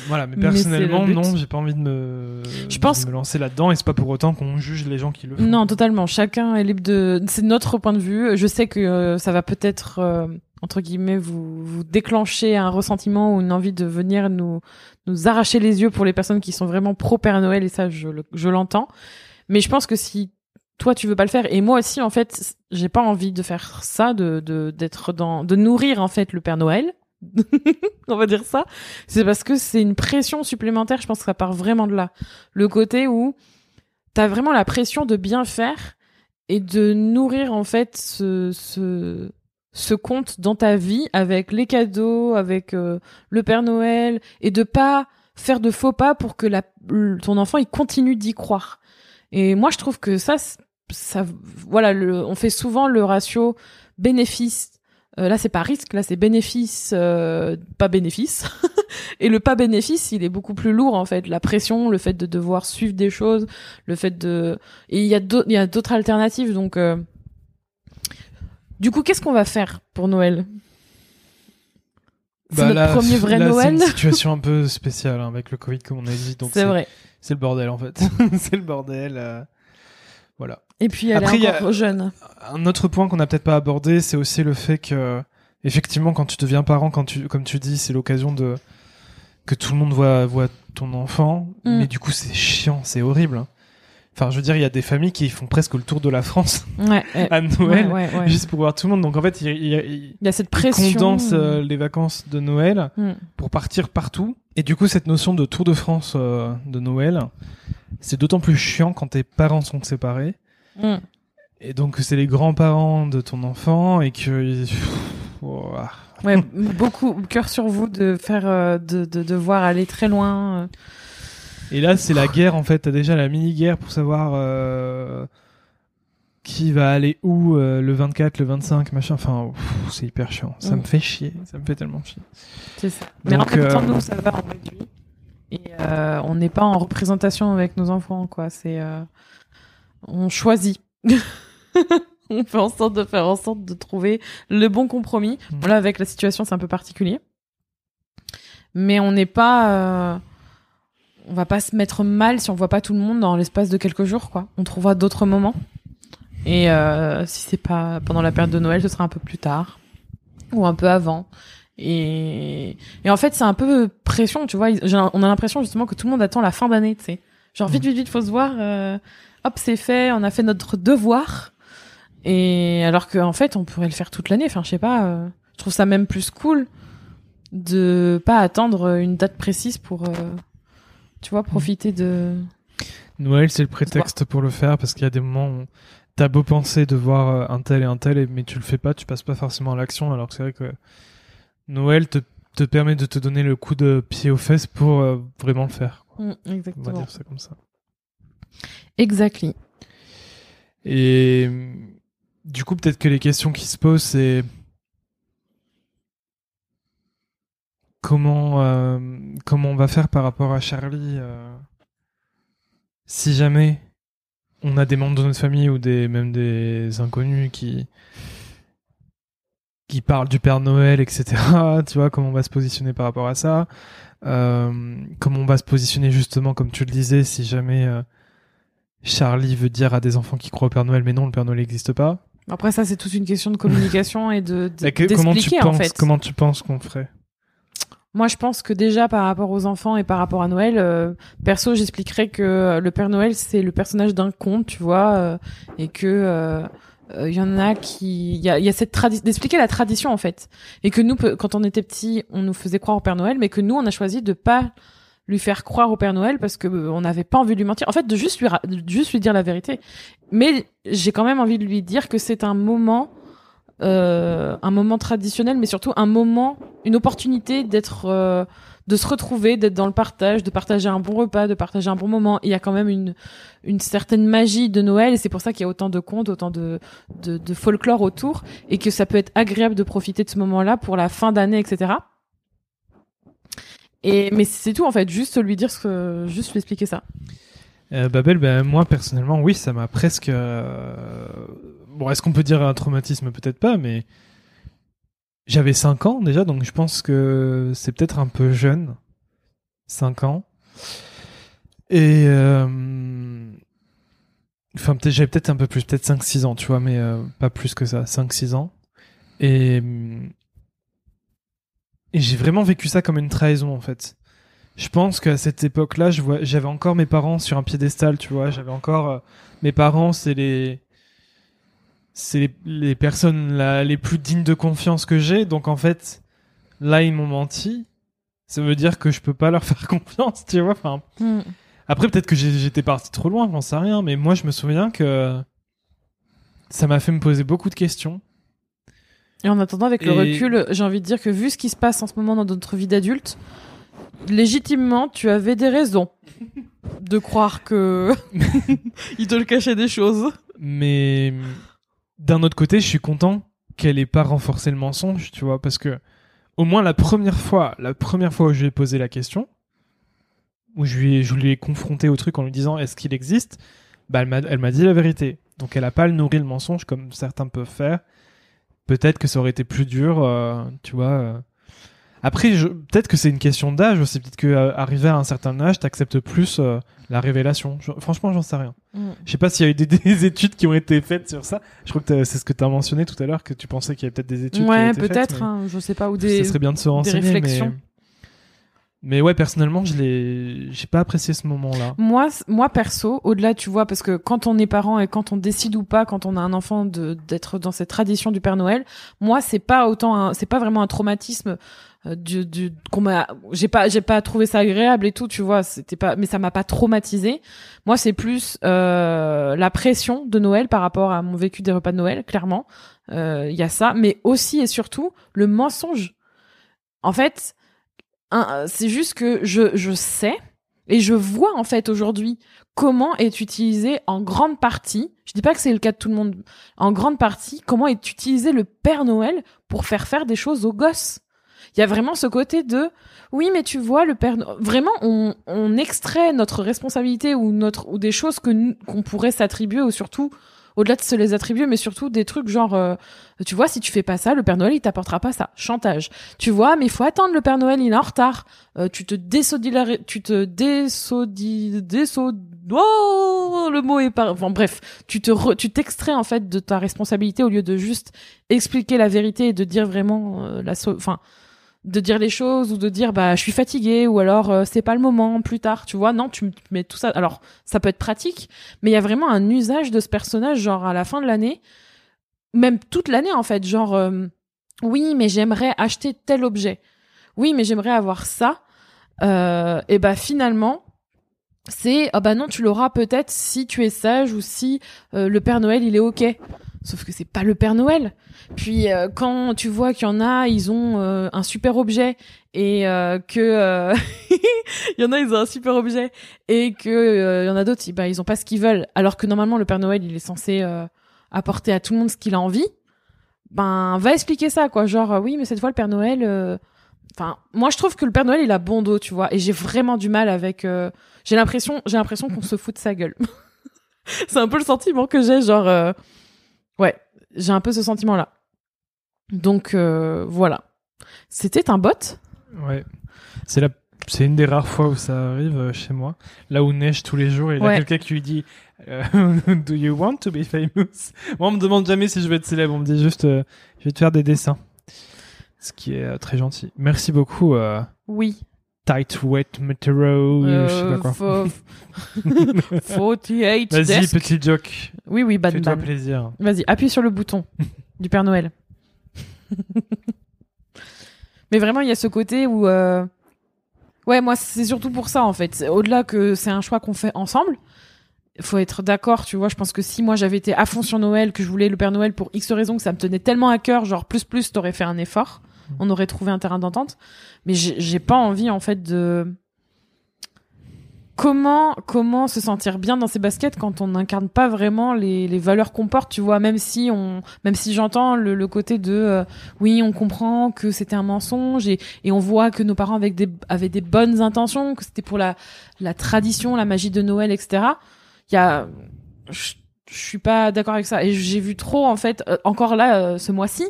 Voilà, mais personnellement non, j'ai pas envie de me Je de pense- me lancer là-dedans et c'est pas pour autant qu'on juge les gens qui le font. Non, totalement. Chacun est libre de. C'est notre point de vue. Je sais que euh, ça va peut-être euh, entre guillemets vous vous déclencher un ressentiment ou une envie de venir nous nous arracher les yeux pour les personnes qui sont vraiment pro Père Noël et ça je le- je l'entends. Mais je pense que si toi tu veux pas le faire et moi aussi en fait j'ai pas envie de faire ça de de d'être dans de nourrir en fait le Père Noël on va dire ça. C'est parce que c'est une pression supplémentaire je pense que ça part vraiment de là. Le côté où t'as vraiment la pression de bien faire et de nourrir en fait ce compte dans ta vie avec les cadeaux avec euh, le Père Noël et de pas faire de faux pas pour que ton enfant il continue d'y croire. Et moi je trouve que ça ça voilà le, on fait souvent le ratio bénéfice euh, là c'est pas risque là c'est bénéfice euh, pas bénéfice et le pas bénéfice il est beaucoup plus lourd en fait la pression le fait de devoir suivre des choses le fait de et il y a d'autres il y a d'autres alternatives donc euh, du coup qu'est-ce qu'on va faire pour Noël? C'est Bah, notre là, premier vrai là, Noël C'est une situation un peu spéciale hein, avec le Covid comme on a dit. Donc c'est vrai C'est le bordel en fait. c'est le bordel. Voilà. Et puis elle Après, il y est a- encore jeune Un autre point qu'on n'a peut-être pas abordé, c'est aussi le fait que effectivement, quand tu deviens parent, quand tu, comme tu dis, c'est l'occasion de que tout le monde voit, voit ton enfant. Mm. Mais du coup, c'est chiant, c'est horrible. hein. Enfin, je veux dire, il y a des familles qui font presque le tour de la France Ouais, à Noël, ouais, ouais, ouais. juste pour voir tout le monde. Donc en fait, il, il, il- Il y a cette pression. condense euh, les vacances de Noël Mm. pour partir partout. Et du coup, cette notion de Tour de France euh, de Noël, c'est d'autant plus chiant quand tes parents sont séparés. Mm. Et donc, c'est les grands-parents de ton enfant et que. Ouais, beaucoup cœur sur vous de faire, euh, de, de devoir aller très loin. euh. Et là, c'est la guerre en fait. T'as déjà la mini-guerre pour savoir euh, qui va aller où euh, le 24, le 25, machin. Enfin, c'est hyper chiant. Ça Mm. me fait chier. Ça me fait tellement chier. C'est ça. Mais en même temps, nous, ça va, on réduit. Et euh, on n'est pas en représentation avec nos enfants, quoi. C'est, on choisit. on fait en sorte de faire en sorte de trouver le bon compromis. Mm. Bon, là, avec la situation, c'est un peu particulier. Mais on n'est pas, euh, on va pas se mettre mal si on voit pas tout le monde dans l'espace de quelques jours, quoi. On trouvera d'autres moments. Et euh, si c'est pas pendant la période de Noël, ce sera un peu plus tard ou un peu avant. Et, et en fait, c'est un peu pression, tu vois. On a l'impression justement que tout le monde attend la fin d'année, tu sais. Genre vite, vite, vite, faut se voir. euh, hop, c'est fait, on a fait notre devoir. Et alors qu'en fait, on pourrait le faire toute l'année. Enfin, je sais pas. euh, je trouve ça même plus cool de pas attendre une date précise pour, euh, tu vois, profiter de. Noël, c'est le prétexte pour le faire parce qu'il y a des moments où t'as beau penser de voir euh, un tel et un tel, mais tu le fais pas, tu passes pas forcément à l'action. Alors que c'est vrai que Noël te, te permet de te donner le coup de pied aux fesses pour euh, vraiment le faire. Mm, On va exactement. dire ça comme ça. Exactly. Et du coup, peut-être que les questions qui se posent, c'est comment euh, comment on va faire par rapport à Charlie euh, si jamais on a des membres de notre famille ou des même des inconnus qui qui parlent du Père Noël, etc. Tu vois comment on va se positionner par rapport à ça Euh, Comment on va se positionner justement, comme tu le disais, si jamais Charlie veut dire à des enfants qui croient au Père Noël, mais non, le Père Noël n'existe pas. Après, ça, c'est toute une question de communication et de, de- Et que- comment tu penses en fait. Comment tu penses qu'on ferait? Moi, je pense que déjà par rapport aux enfants et par rapport à Noël, euh, perso, j'expliquerais que le Père Noël c'est le personnage d'un conte, tu vois, euh, et que euh, euh, il y en a qui, il y a, il y a cette tradition d'expliquer la tradition en fait, et que nous, quand on était petits, on nous faisait croire au Père Noël, mais que nous, on a choisi de pas lui faire croire au Père Noël parce que euh, on n'avait pas envie de lui mentir. En fait, de juste lui, juste lui dire la vérité. Mais j'ai quand même envie de lui dire que c'est un moment euh, un moment traditionnel, mais surtout un moment, une opportunité d'être, euh, de se retrouver, d'être dans le partage, de partager un bon repas, de partager un bon moment. Il y a quand même une, une certaine magie de Noël, et c'est pour ça qu'il y a autant de contes, autant de, de, de folklore autour, et que ça peut être agréable de profiter de ce moment-là pour la fin d'année, etc. Et mais c'est tout en fait, juste lui dire ce que, juste lui expliquer ça. Euh, Babel, ben, moi personnellement, oui, ça m'a presque. euh, Bon, est-ce qu'on peut dire un traumatisme? Peut-être pas, mais j'avais 5 ans déjà, donc je pense que c'est peut-être un peu jeune. 5 ans. Et. euh, Enfin, peut-être, j'avais peut-être un peu plus, peut-être 5-6 ans, tu vois, mais euh, pas plus que ça, 5-6 ans. Et. Et j'ai vraiment vécu ça comme une trahison, en fait. Je pense qu'à cette époque-là, je vois, j'avais encore mes parents sur un piédestal, tu vois. J'avais encore euh, mes parents, c'est les, c'est les, les personnes la- les plus dignes de confiance que j'ai. Donc en fait, là ils m'ont menti. Ça veut dire que je peux pas leur faire confiance, tu vois. Enfin, après peut-être que j'étais parti trop loin, j'en sais rien. Mais moi, je me souviens que ça m'a fait me poser beaucoup de questions. Et en attendant, avec le recul, j'ai envie de dire que vu ce qui se passe en ce moment dans notre vie d'adulte, légitimement, tu avais des raisons de croire que il te le cachait des choses. Mais d'un autre côté, je suis content qu'elle ait pas renforcé le mensonge, tu vois, parce que au moins la première fois, la première fois où je lui ai posé la question, où je lui ai, je lui ai confronté au truc en lui disant est-ce qu'il existe, bah elle m'a, elle m'a dit la vérité. Donc elle a pas nourri le mensonge comme certains peuvent faire. Peut-être que ça aurait été plus dur, euh, tu vois. euh. Après, je... peut-être que c'est une question d'âge aussi. Peut-être que euh, arrivé à un certain âge, t'acceptes plus euh, la révélation. Je- Franchement, j'en sais rien. Mm. Je sais pas s'il y a eu des, des études qui ont été faites sur ça. Je crois que c'est ce que tu as mentionné tout à l'heure, que tu pensais qu'il y avait peut-être des études Ouais, peut-être, hein, je sais pas, Ça des. serait bien de se renseigner. réflexions. Mais... mais ouais, personnellement, je l'ai, j'ai pas apprécié ce moment-là. Moi, moi perso, au-delà, tu vois, parce que quand on est parent et quand on décide ou pas, quand on a un enfant, d'être dans cette tradition du Père Noël, moi, c'est pas autant, c'est pas vraiment un traumatisme. euh, Du, du, qu'on m'a, j'ai pas, j'ai pas trouvé ça agréable et tout, tu vois, c'était pas, mais ça m'a pas traumatisé. Moi, c'est plus euh, la pression de Noël par rapport à mon vécu des repas de Noël, clairement. Euh, Il y a ça, mais aussi et surtout le mensonge. En fait, c'est juste que je, je sais et je vois en fait aujourd'hui comment est utilisé en grande partie, je dis pas que c'est le cas de tout le monde, en grande partie, comment est utilisé le Père Noël pour faire faire des choses aux gosses. Il y a vraiment ce côté de oui mais tu vois le Père No- vraiment on, on extrait notre responsabilité ou notre ou des choses que qu'on pourrait s'attribuer ou surtout au-delà de se les attribuer mais surtout des trucs genre euh, tu vois si tu fais pas ça le Père Noël il t'apportera pas ça. Chantage. Tu vois mais il faut attendre le Père Noël il est en retard. Euh, tu te désodilari- tu te désodi désod oh, le mot est pas enfin bref. Tu te re- tu t'extrais en fait de ta responsabilité au lieu de juste expliquer la vérité et de dire vraiment euh, la so- enfin de dire les choses ou de dire bah je suis fatigué ou alors euh, c'est pas le moment plus tard tu vois. Non tu mets tout ça. Alors ça peut être pratique mais il y a vraiment un usage de ce personnage genre à la fin de l'année même toute l'année en fait. Genre euh, oui mais j'aimerais acheter tel objet. Oui mais j'aimerais avoir ça. Euh, et bah finalement c'est ah bah non tu l'auras peut-être si tu es sage ou si euh, le Père Noël il est ok sauf que c'est pas le Père Noël. Puis euh, quand tu vois qu'il y en a ils ont euh, un super objet et euh, que euh, il y en a ils ont un super objet et que euh, il y en a d'autres ils- bah ils ont pas ce qu'ils veulent. Alors que normalement le Père Noël il est censé euh, apporter à tout le monde ce qu'il a envie. Ben va expliquer ça quoi. Genre oui mais cette fois le Père Noël enfin moi je trouve que le Père Noël il a bon dos tu vois. Et j'ai vraiment du mal avec j'ai l'impression j'ai l'impression qu'on se fout de sa gueule. C'est un peu le sentiment que j'ai genre ouais j'ai un peu ce sentiment là donc euh, voilà c'était un bot Ouais. C'est la c'est une des rares fois où ça arrive euh, chez moi, là où neige tous les jours et il y a Ouais. quelqu'un qui lui dit euh, Do you want to be famous? Moi, on me demande jamais si je veux être célèbre, on me dit juste euh, Je vais te faire des dessins. Ce qui est euh, très gentil. Merci beaucoup, oui Tight Wet Metero, je sais pas Euh, quoi. fo- 48 Vas-y, petit joke. oui oui ban Fais-toi plaisir. Vas-y, appuie sur le bouton du Père Noël. Mais vraiment, il y a ce côté où... euh, Ouais, moi, c'est surtout pour ça, en fait. Au-delà que c'est un choix qu'on fait ensemble, il faut être d'accord, tu vois. Je pense que si moi, j'avais été à fond sur Noël, que je voulais le Père Noël pour X raisons, que ça me tenait tellement à cœur, genre plus plus, t'aurais fait un effort. On aurait trouvé un terrain d'entente. Mais j'ai pas envie, en fait, de... Comment, comment se sentir bien dans ses baskets quand on n'incarne pas vraiment les, les valeurs qu'on porte, tu vois, même si on, même si j'entends le, le côté de, euh, oui, on comprend que c'était un mensonge et, on voit que nos parents avaient des bonnes intentions, que c'était pour la, la tradition, la magie de Noël, etc. Il y a, je, je suis pas d'accord avec ça et j'ai vu trop, en fait, euh, encore là, euh, ce mois-ci,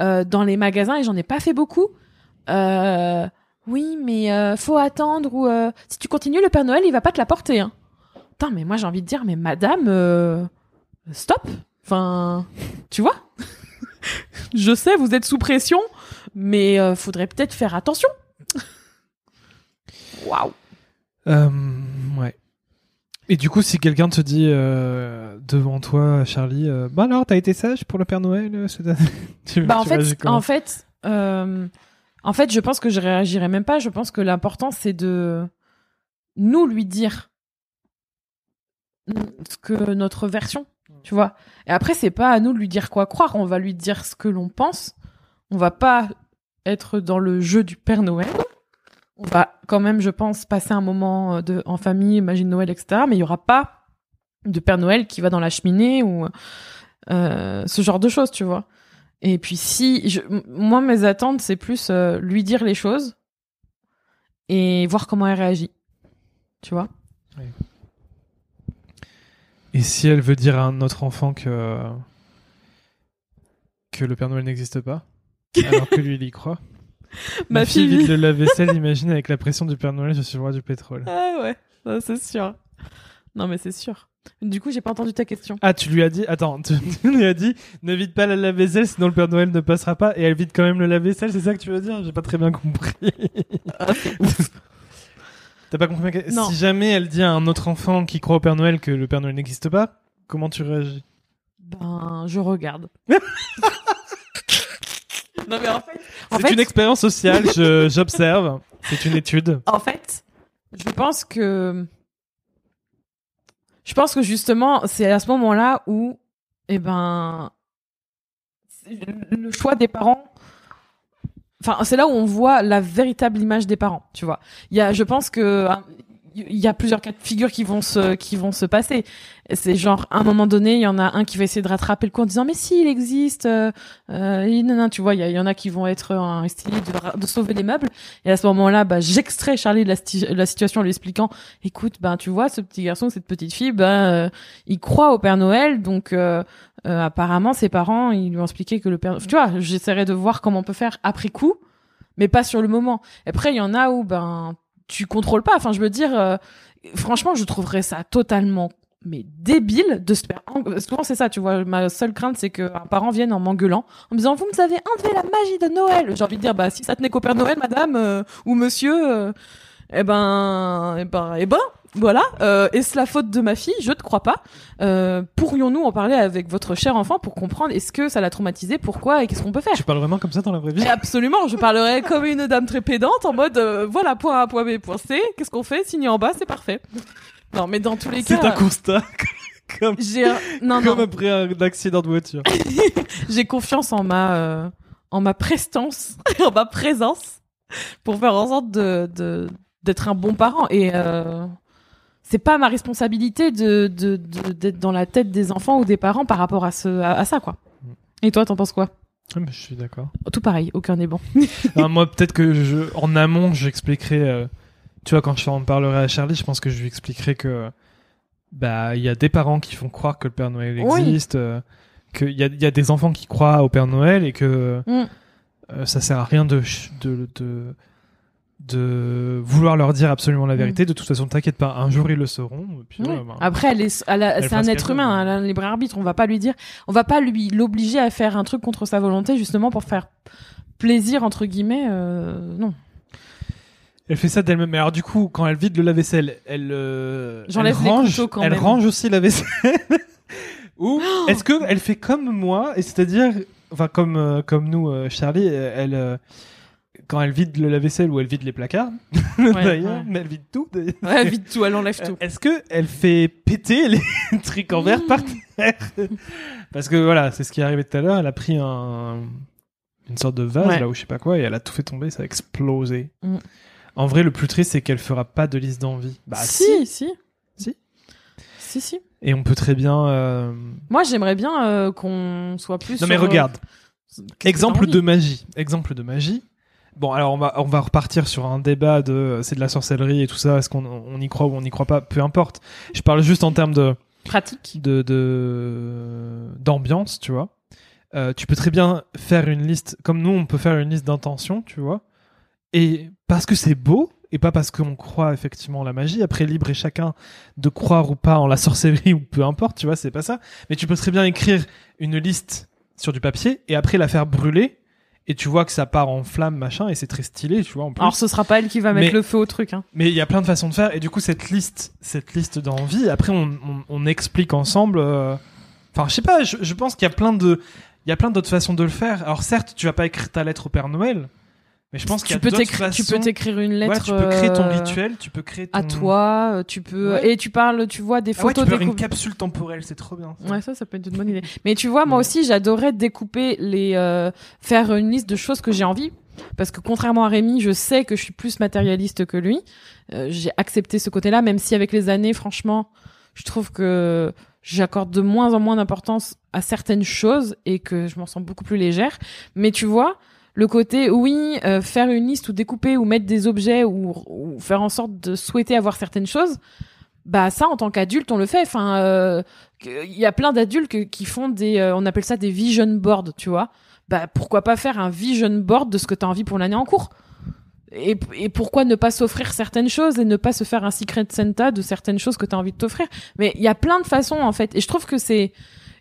euh, dans les magasins et j'en ai pas fait beaucoup. Euh, oui, mais euh, faut attendre ou si tu continues, le Père Noël, il va pas te la porter. Hein. Mais moi j'ai envie de dire, mais madame, stop. Enfin, tu vois? Je sais, vous êtes sous pression, mais faudrait peut-être faire attention. Waouh. Ouais. Et du coup, si quelqu'un te dit euh, devant toi, Charlie, euh, bah alors, t'as été sage pour le Père Noël euh, cette année? Tu- Bah en tu réagis fait, comment en fait, euh, en fait, je pense que je réagirais même pas. Je pense que l'important c'est de nous lui dire ce que notre version, tu vois. Et après, c'est pas à nous de lui dire quoi croire. On va lui dire ce que l'on pense. On va pas être dans le jeu du Père Noël. On va quand même, je pense, passer un moment de, en famille, magie de Noël, etc. Mais il y aura pas de Père Noël qui va dans la cheminée ou euh, ce genre de choses, tu vois. Et puis si, je, moi mes attentes c'est plus euh, lui dire les choses et voir comment elle réagit, tu vois. Et si elle veut dire à un autre enfant que que le Père Noël n'existe pas, alors que lui il y croit? Ma Ma fille fille vide le lave-vaisselle, imagine avec la pression du Père Noël, je suis le roi du pétrole. Ah ouais, c'est sûr. Non mais c'est sûr. Du coup, j'ai pas entendu ta question. Ah, tu lui as dit, attends, tu, tu lui as dit, ne vide pas la lave-vaisselle, sinon le Père Noël ne passera pas, et elle vide quand même le lave-vaisselle, c'est ça que tu veux dire? J'ai pas très bien compris. T'as pas compris ma- Non. Si jamais elle dit à un autre enfant qui croit au Père Noël que le Père Noël n'existe pas, comment tu réagis? Ben, je regarde. non mais en fait, en C'est fait, une expérience sociale, je- j'observe, c'est une étude. en fait, je pense que je pense que justement, c'est à ce moment-là où eh ben c'est le choix des parents Enfin, c'est là où on voit la véritable image des parents, tu vois. Il y a, je pense que hein, il y a plusieurs cas de figure qui vont se qui vont se passer. C'est genre à un moment donné, il y en a un qui va essayer de rattraper le coup en disant mais si il existe, euh, euh, non, non, tu vois, il y, en a qui vont être en essayer de, sauver les meubles. Et à ce moment-là, bah, j'extrais Charlie de la, la situation en lui expliquant, écoute, ben tu vois, ce petit garçon, cette petite fille, ben euh, il croit au Père Noël, donc euh, euh, apparemment ses parents, ils lui ont expliqué que le Père, tu vois, j'essaierai de voir comment on peut faire après coup, mais pas sur le moment. Après, il y en a où ben tu contrôles pas. Enfin, je veux dire, euh, franchement, je trouverais ça totalement mais débile de se faire en- souvent c'est ça tu vois ma seule crainte c'est qu'un parent vienne en m'engueulant en me disant vous nous avez enlevé la magie de Noël j'ai envie de dire bah si ça tenait qu'au Père Noël madame euh, ou monsieur euh, eh ben eh ben eh ben voilà euh, est-ce la faute de ma fille? Je ne crois pas. Euh, pourrions-nous en parler avec votre cher enfant pour comprendre est-ce que ça l'a traumatisé pourquoi et qu'est-ce qu'on peut faire? Tu parles vraiment comme ça dans la vraie vie? Absolument, je parlerai comme une dame très pédante en mode euh, voilà point A, point B, point C, qu'est-ce qu'on fait? Signé en bas, c'est parfait. Non, mais dans tous les cas, C'est un constat, comme, j'ai non comme non, après un accident de voiture. j'ai confiance en ma en ma prestance, en ma présence pour faire en sorte de de- d'être un bon parent. Et euh, c'est pas ma responsabilité de de de- d'être dans la tête des enfants ou des parents par rapport à ce à, à ça quoi. Et toi, t'en penses quoi? Ah, je suis d'accord. Tout pareil, aucun n'est bon. Non, moi, peut-être que je, en amont, j'expliquerai. euh, tu vois, quand je en parlerai à Charlie, je pense que je lui expliquerai que bah il y a des parents qui font croire que le Père Noël Oui. existe, euh, qu'il y a, il y a des enfants qui croient au Père Noël et que Mm. euh, ça sert à rien de de de vouloir leur dire absolument la vérité. De toute façon, t'inquiète pas, un jour ils le sauront. Puis, Mm. Voilà, bah, Après, c'est un être humain, elle a un libre arbitre. On va pas lui dire, on va pas lui l'obliger à faire un truc contre sa volonté, justement pour faire plaisir entre guillemets. euh, non. Elle fait ça d'elle-même. Mais alors du coup, quand elle vide le lave-vaisselle, elle, euh, J'enlève elle range, quand elle même. range aussi la vaisselle. Ou est-ce que elle fait comme moi, et c'est-à-dire, enfin comme euh, comme nous, euh, Charlie, elle quand elle vide le lave-vaisselle ou elle vide les placards, d'ailleurs, ouais. mais elle vide tout. Ouais, vite tout, elle enlève tout. Euh, Est-ce que elle fait péter les trucs en verre par terre? Parce que voilà, c'est ce qui est arrivé tout à l'heure. Elle a pris un une sorte de vase là où je sais pas quoi et elle a tout fait tomber, ça a explosé. Mm. En vrai, le plus triste c'est qu'elle fera pas de liste d'envie. Bah si, si, Si. si, si. Et on peut très bien. euh, Moi, j'aimerais bien euh, qu'on soit plus. Non mais sur, regarde, exemple de magie. Exemple de magie. Bon, alors on va on va repartir sur un débat de c'est de la sorcellerie et tout ça. Est-ce qu'on on y croit ou on n'y croit pas Peu importe. Je parle juste en termes de pratique. de de- d'ambiance, tu vois. Euh, tu peux très bien faire une liste, comme nous, on peut faire une liste d'intentions, tu vois. Et parce que c'est beau, et pas parce qu'on croit effectivement en la magie. Après, libre et chacun de croire ou pas en la sorcellerie ou peu importe, tu vois, c'est pas ça. Mais tu peux très bien écrire une liste sur du papier et après la faire brûler. Et tu vois que ça part en flamme, machin, et c'est très stylé, tu vois, en plus. Alors, ce sera pas elle qui va mettre Mais- le feu au truc. Hein. Mais il y a plein de façons de faire et du coup cette liste, cette liste d'envie, après on, on, on explique ensemble. euh, Enfin, je sais pas, je, je pense qu'il y a plein de, il y a plein d'autres façons de le faire. Alors certes, tu vas pas écrire ta lettre au Père Noël, mais je pense qu'il y Tu a peux t'écrire, tu façons. peux t'écrire une lettre. Ouais, tu peux créer ton euh, rituel, tu peux créer ton... À toi, euh, tu peux Ouais. et tu parles, tu vois des Ah ouais, tu photos peux faire une capsule temporelle, c'est trop bien. ça. Ouais, ça, ça peut être une bonne idée. Mais tu vois, moi aussi, j'adorais découper les, euh, faire une liste de choses que j'ai envie. Parce que contrairement à Rémi, je sais que je suis plus matérialiste que lui. Euh, j'ai accepté ce côté-là, même si avec les années, franchement, je trouve que j'accorde de moins en moins d'importance à certaines choses et que je m'en sens beaucoup plus légère. Mais tu vois, le côté, oui, euh, faire une liste ou découper ou mettre des objets ou, faire en sorte de souhaiter avoir certaines choses, bah ça, en tant qu'adulte, on le fait. Enfin, euh, il y a plein d'adultes qui font des, euh, on appelle ça des vision boards, tu vois. bah pourquoi pas faire un vision board de ce que tu as envie pour l'année en cours? Et, et pourquoi ne pas s'offrir certaines choses et ne pas se faire un secret Santa de certaines choses que tu as envie de t'offrir? Mais il y a plein de façons en fait et je trouve que c'est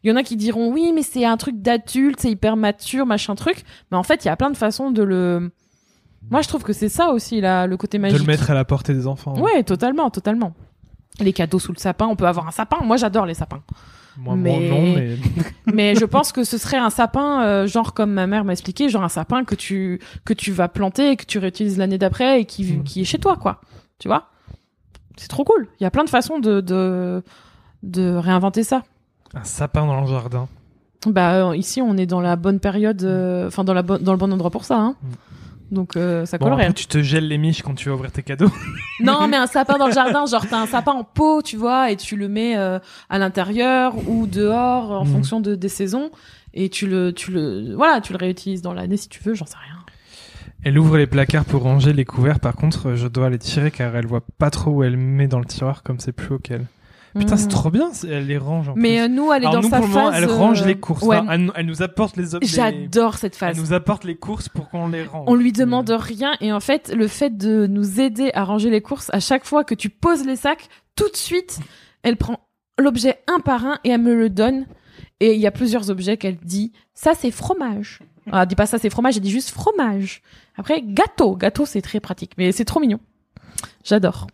il y en a qui diront oui mais c'est un truc d'adulte c'est hyper mature machin truc. Mais en fait il y a plein de façons de le moi je trouve que c'est ça aussi là le côté magique De le mettre à la portée des enfants. ouais totalement totalement. Les cadeaux sous le sapin on peut avoir un sapin. Moi j'adore les sapins. Moi, moi, Mais- non, mais mais je pense que ce serait un sapin euh, genre comme ma mère m'a expliqué genre un sapin que tu que tu vas planter et que tu réutilises l'année d'après et qui Mm. qui est chez toi quoi. Tu vois? C'est trop cool. Il y a plein de façons de de de réinventer ça un sapin dans le jardin. bah euh, ici on est dans la bonne période euh, enfin dans la dans le bon endroit pour ça hein. Mm. donc euh, ça Bon, collerait après, tu te gèles les miches quand tu vas ouvrir tes cadeaux. Non, mais un sapin dans le jardin, genre t'as un sapin en pot, tu vois, et tu le mets euh, à l'intérieur ou dehors en Mhm. fonction de, des saisons, et tu le, tu le, voilà, tu le réutilises dans l'année si tu veux, j'en sais rien. Elle ouvre les placards pour ranger les couverts. Par contre, je dois les tirer car elle voit pas trop où elle met dans le tiroir comme c'est plus haut qu'elle. Putain, c'est Mhm. trop bien. Elle les range en Mais plus. euh, nous, elle est Alors dans nous, sa pour phase. elle range euh, les courses. ouais. Enfin, elle, elle nous apporte les objets. J'adore cette Elle phase. nous apporte les courses pour qu'on les range. On lui demande rien et en fait, le fait de nous aider à ranger les courses, à chaque fois que tu poses les sacs, tout de suite, elle prend l'objet un par un et elle me le donne. Et il y a plusieurs objets qu'elle dit, ça c'est fromage. Ah, elle dit pas ça c'est fromage, elle dit juste fromage. Après, gâteau. Gâteau, c'est très pratique, mais c'est trop mignon. J'adore.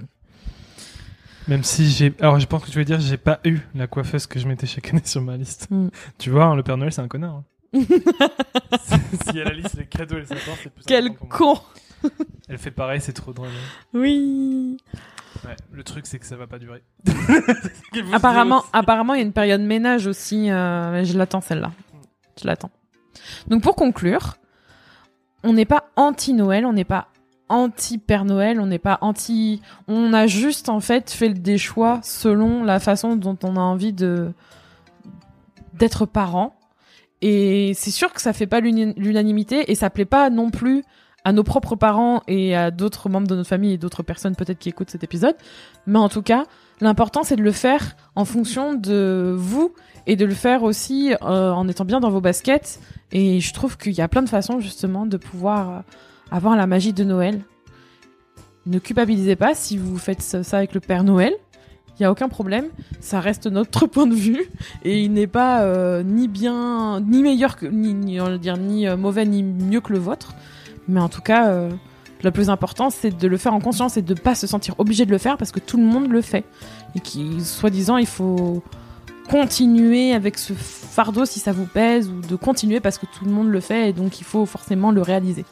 Même si j'ai. Alors, je pense que tu veux dire, j'ai pas eu la coiffeuse que je mettais chaque année sur ma liste. Mm. Tu vois, hein, le Père Noël, c'est un connard. hein. si elle a la liste des cadeaux et les sapins, c'est plus Quel con. Elle fait pareil, c'est trop drôle. Oui. Ouais, le truc, c'est que ça va pas durer. Apparemment, apparemment, il y a une période ménage aussi. euh, mais je l'attends celle-là. Je l'attends. Donc pour conclure, on n'est pas anti Noël, on n'est pas anti Père Noël, on n'est pas anti. On a juste en fait fait des choix selon la façon dont on a envie de d'être parent. Et c'est sûr que ça fait pas l'unanimité et ça plaît pas non plus à nos propres parents et à d'autres membres de notre famille et d'autres personnes peut-être qui écoutent cet épisode. Mais en tout cas, l'important c'est de le faire en fonction de vous et de le faire aussi euh, en étant bien dans vos baskets. Et je trouve qu'il y a plein de façons justement de pouvoir euh, avoir la magie de Noël. Ne culpabilisez pas si vous faites ça avec le Père Noël. Il y a aucun problème, ça reste notre point de vue et il n'est pas euh, ni bien ni meilleur que ni, ni on dire ni euh, mauvais ni mieux que le vôtre. Mais en tout cas, euh, le plus important c'est de le faire en conscience et de pas se sentir obligé de le faire parce que tout le monde le fait et qui soi-disant il faut continuer avec ce fardeau si ça vous pèse ou de continuer parce que tout le monde le fait et donc il faut forcément le réaliser.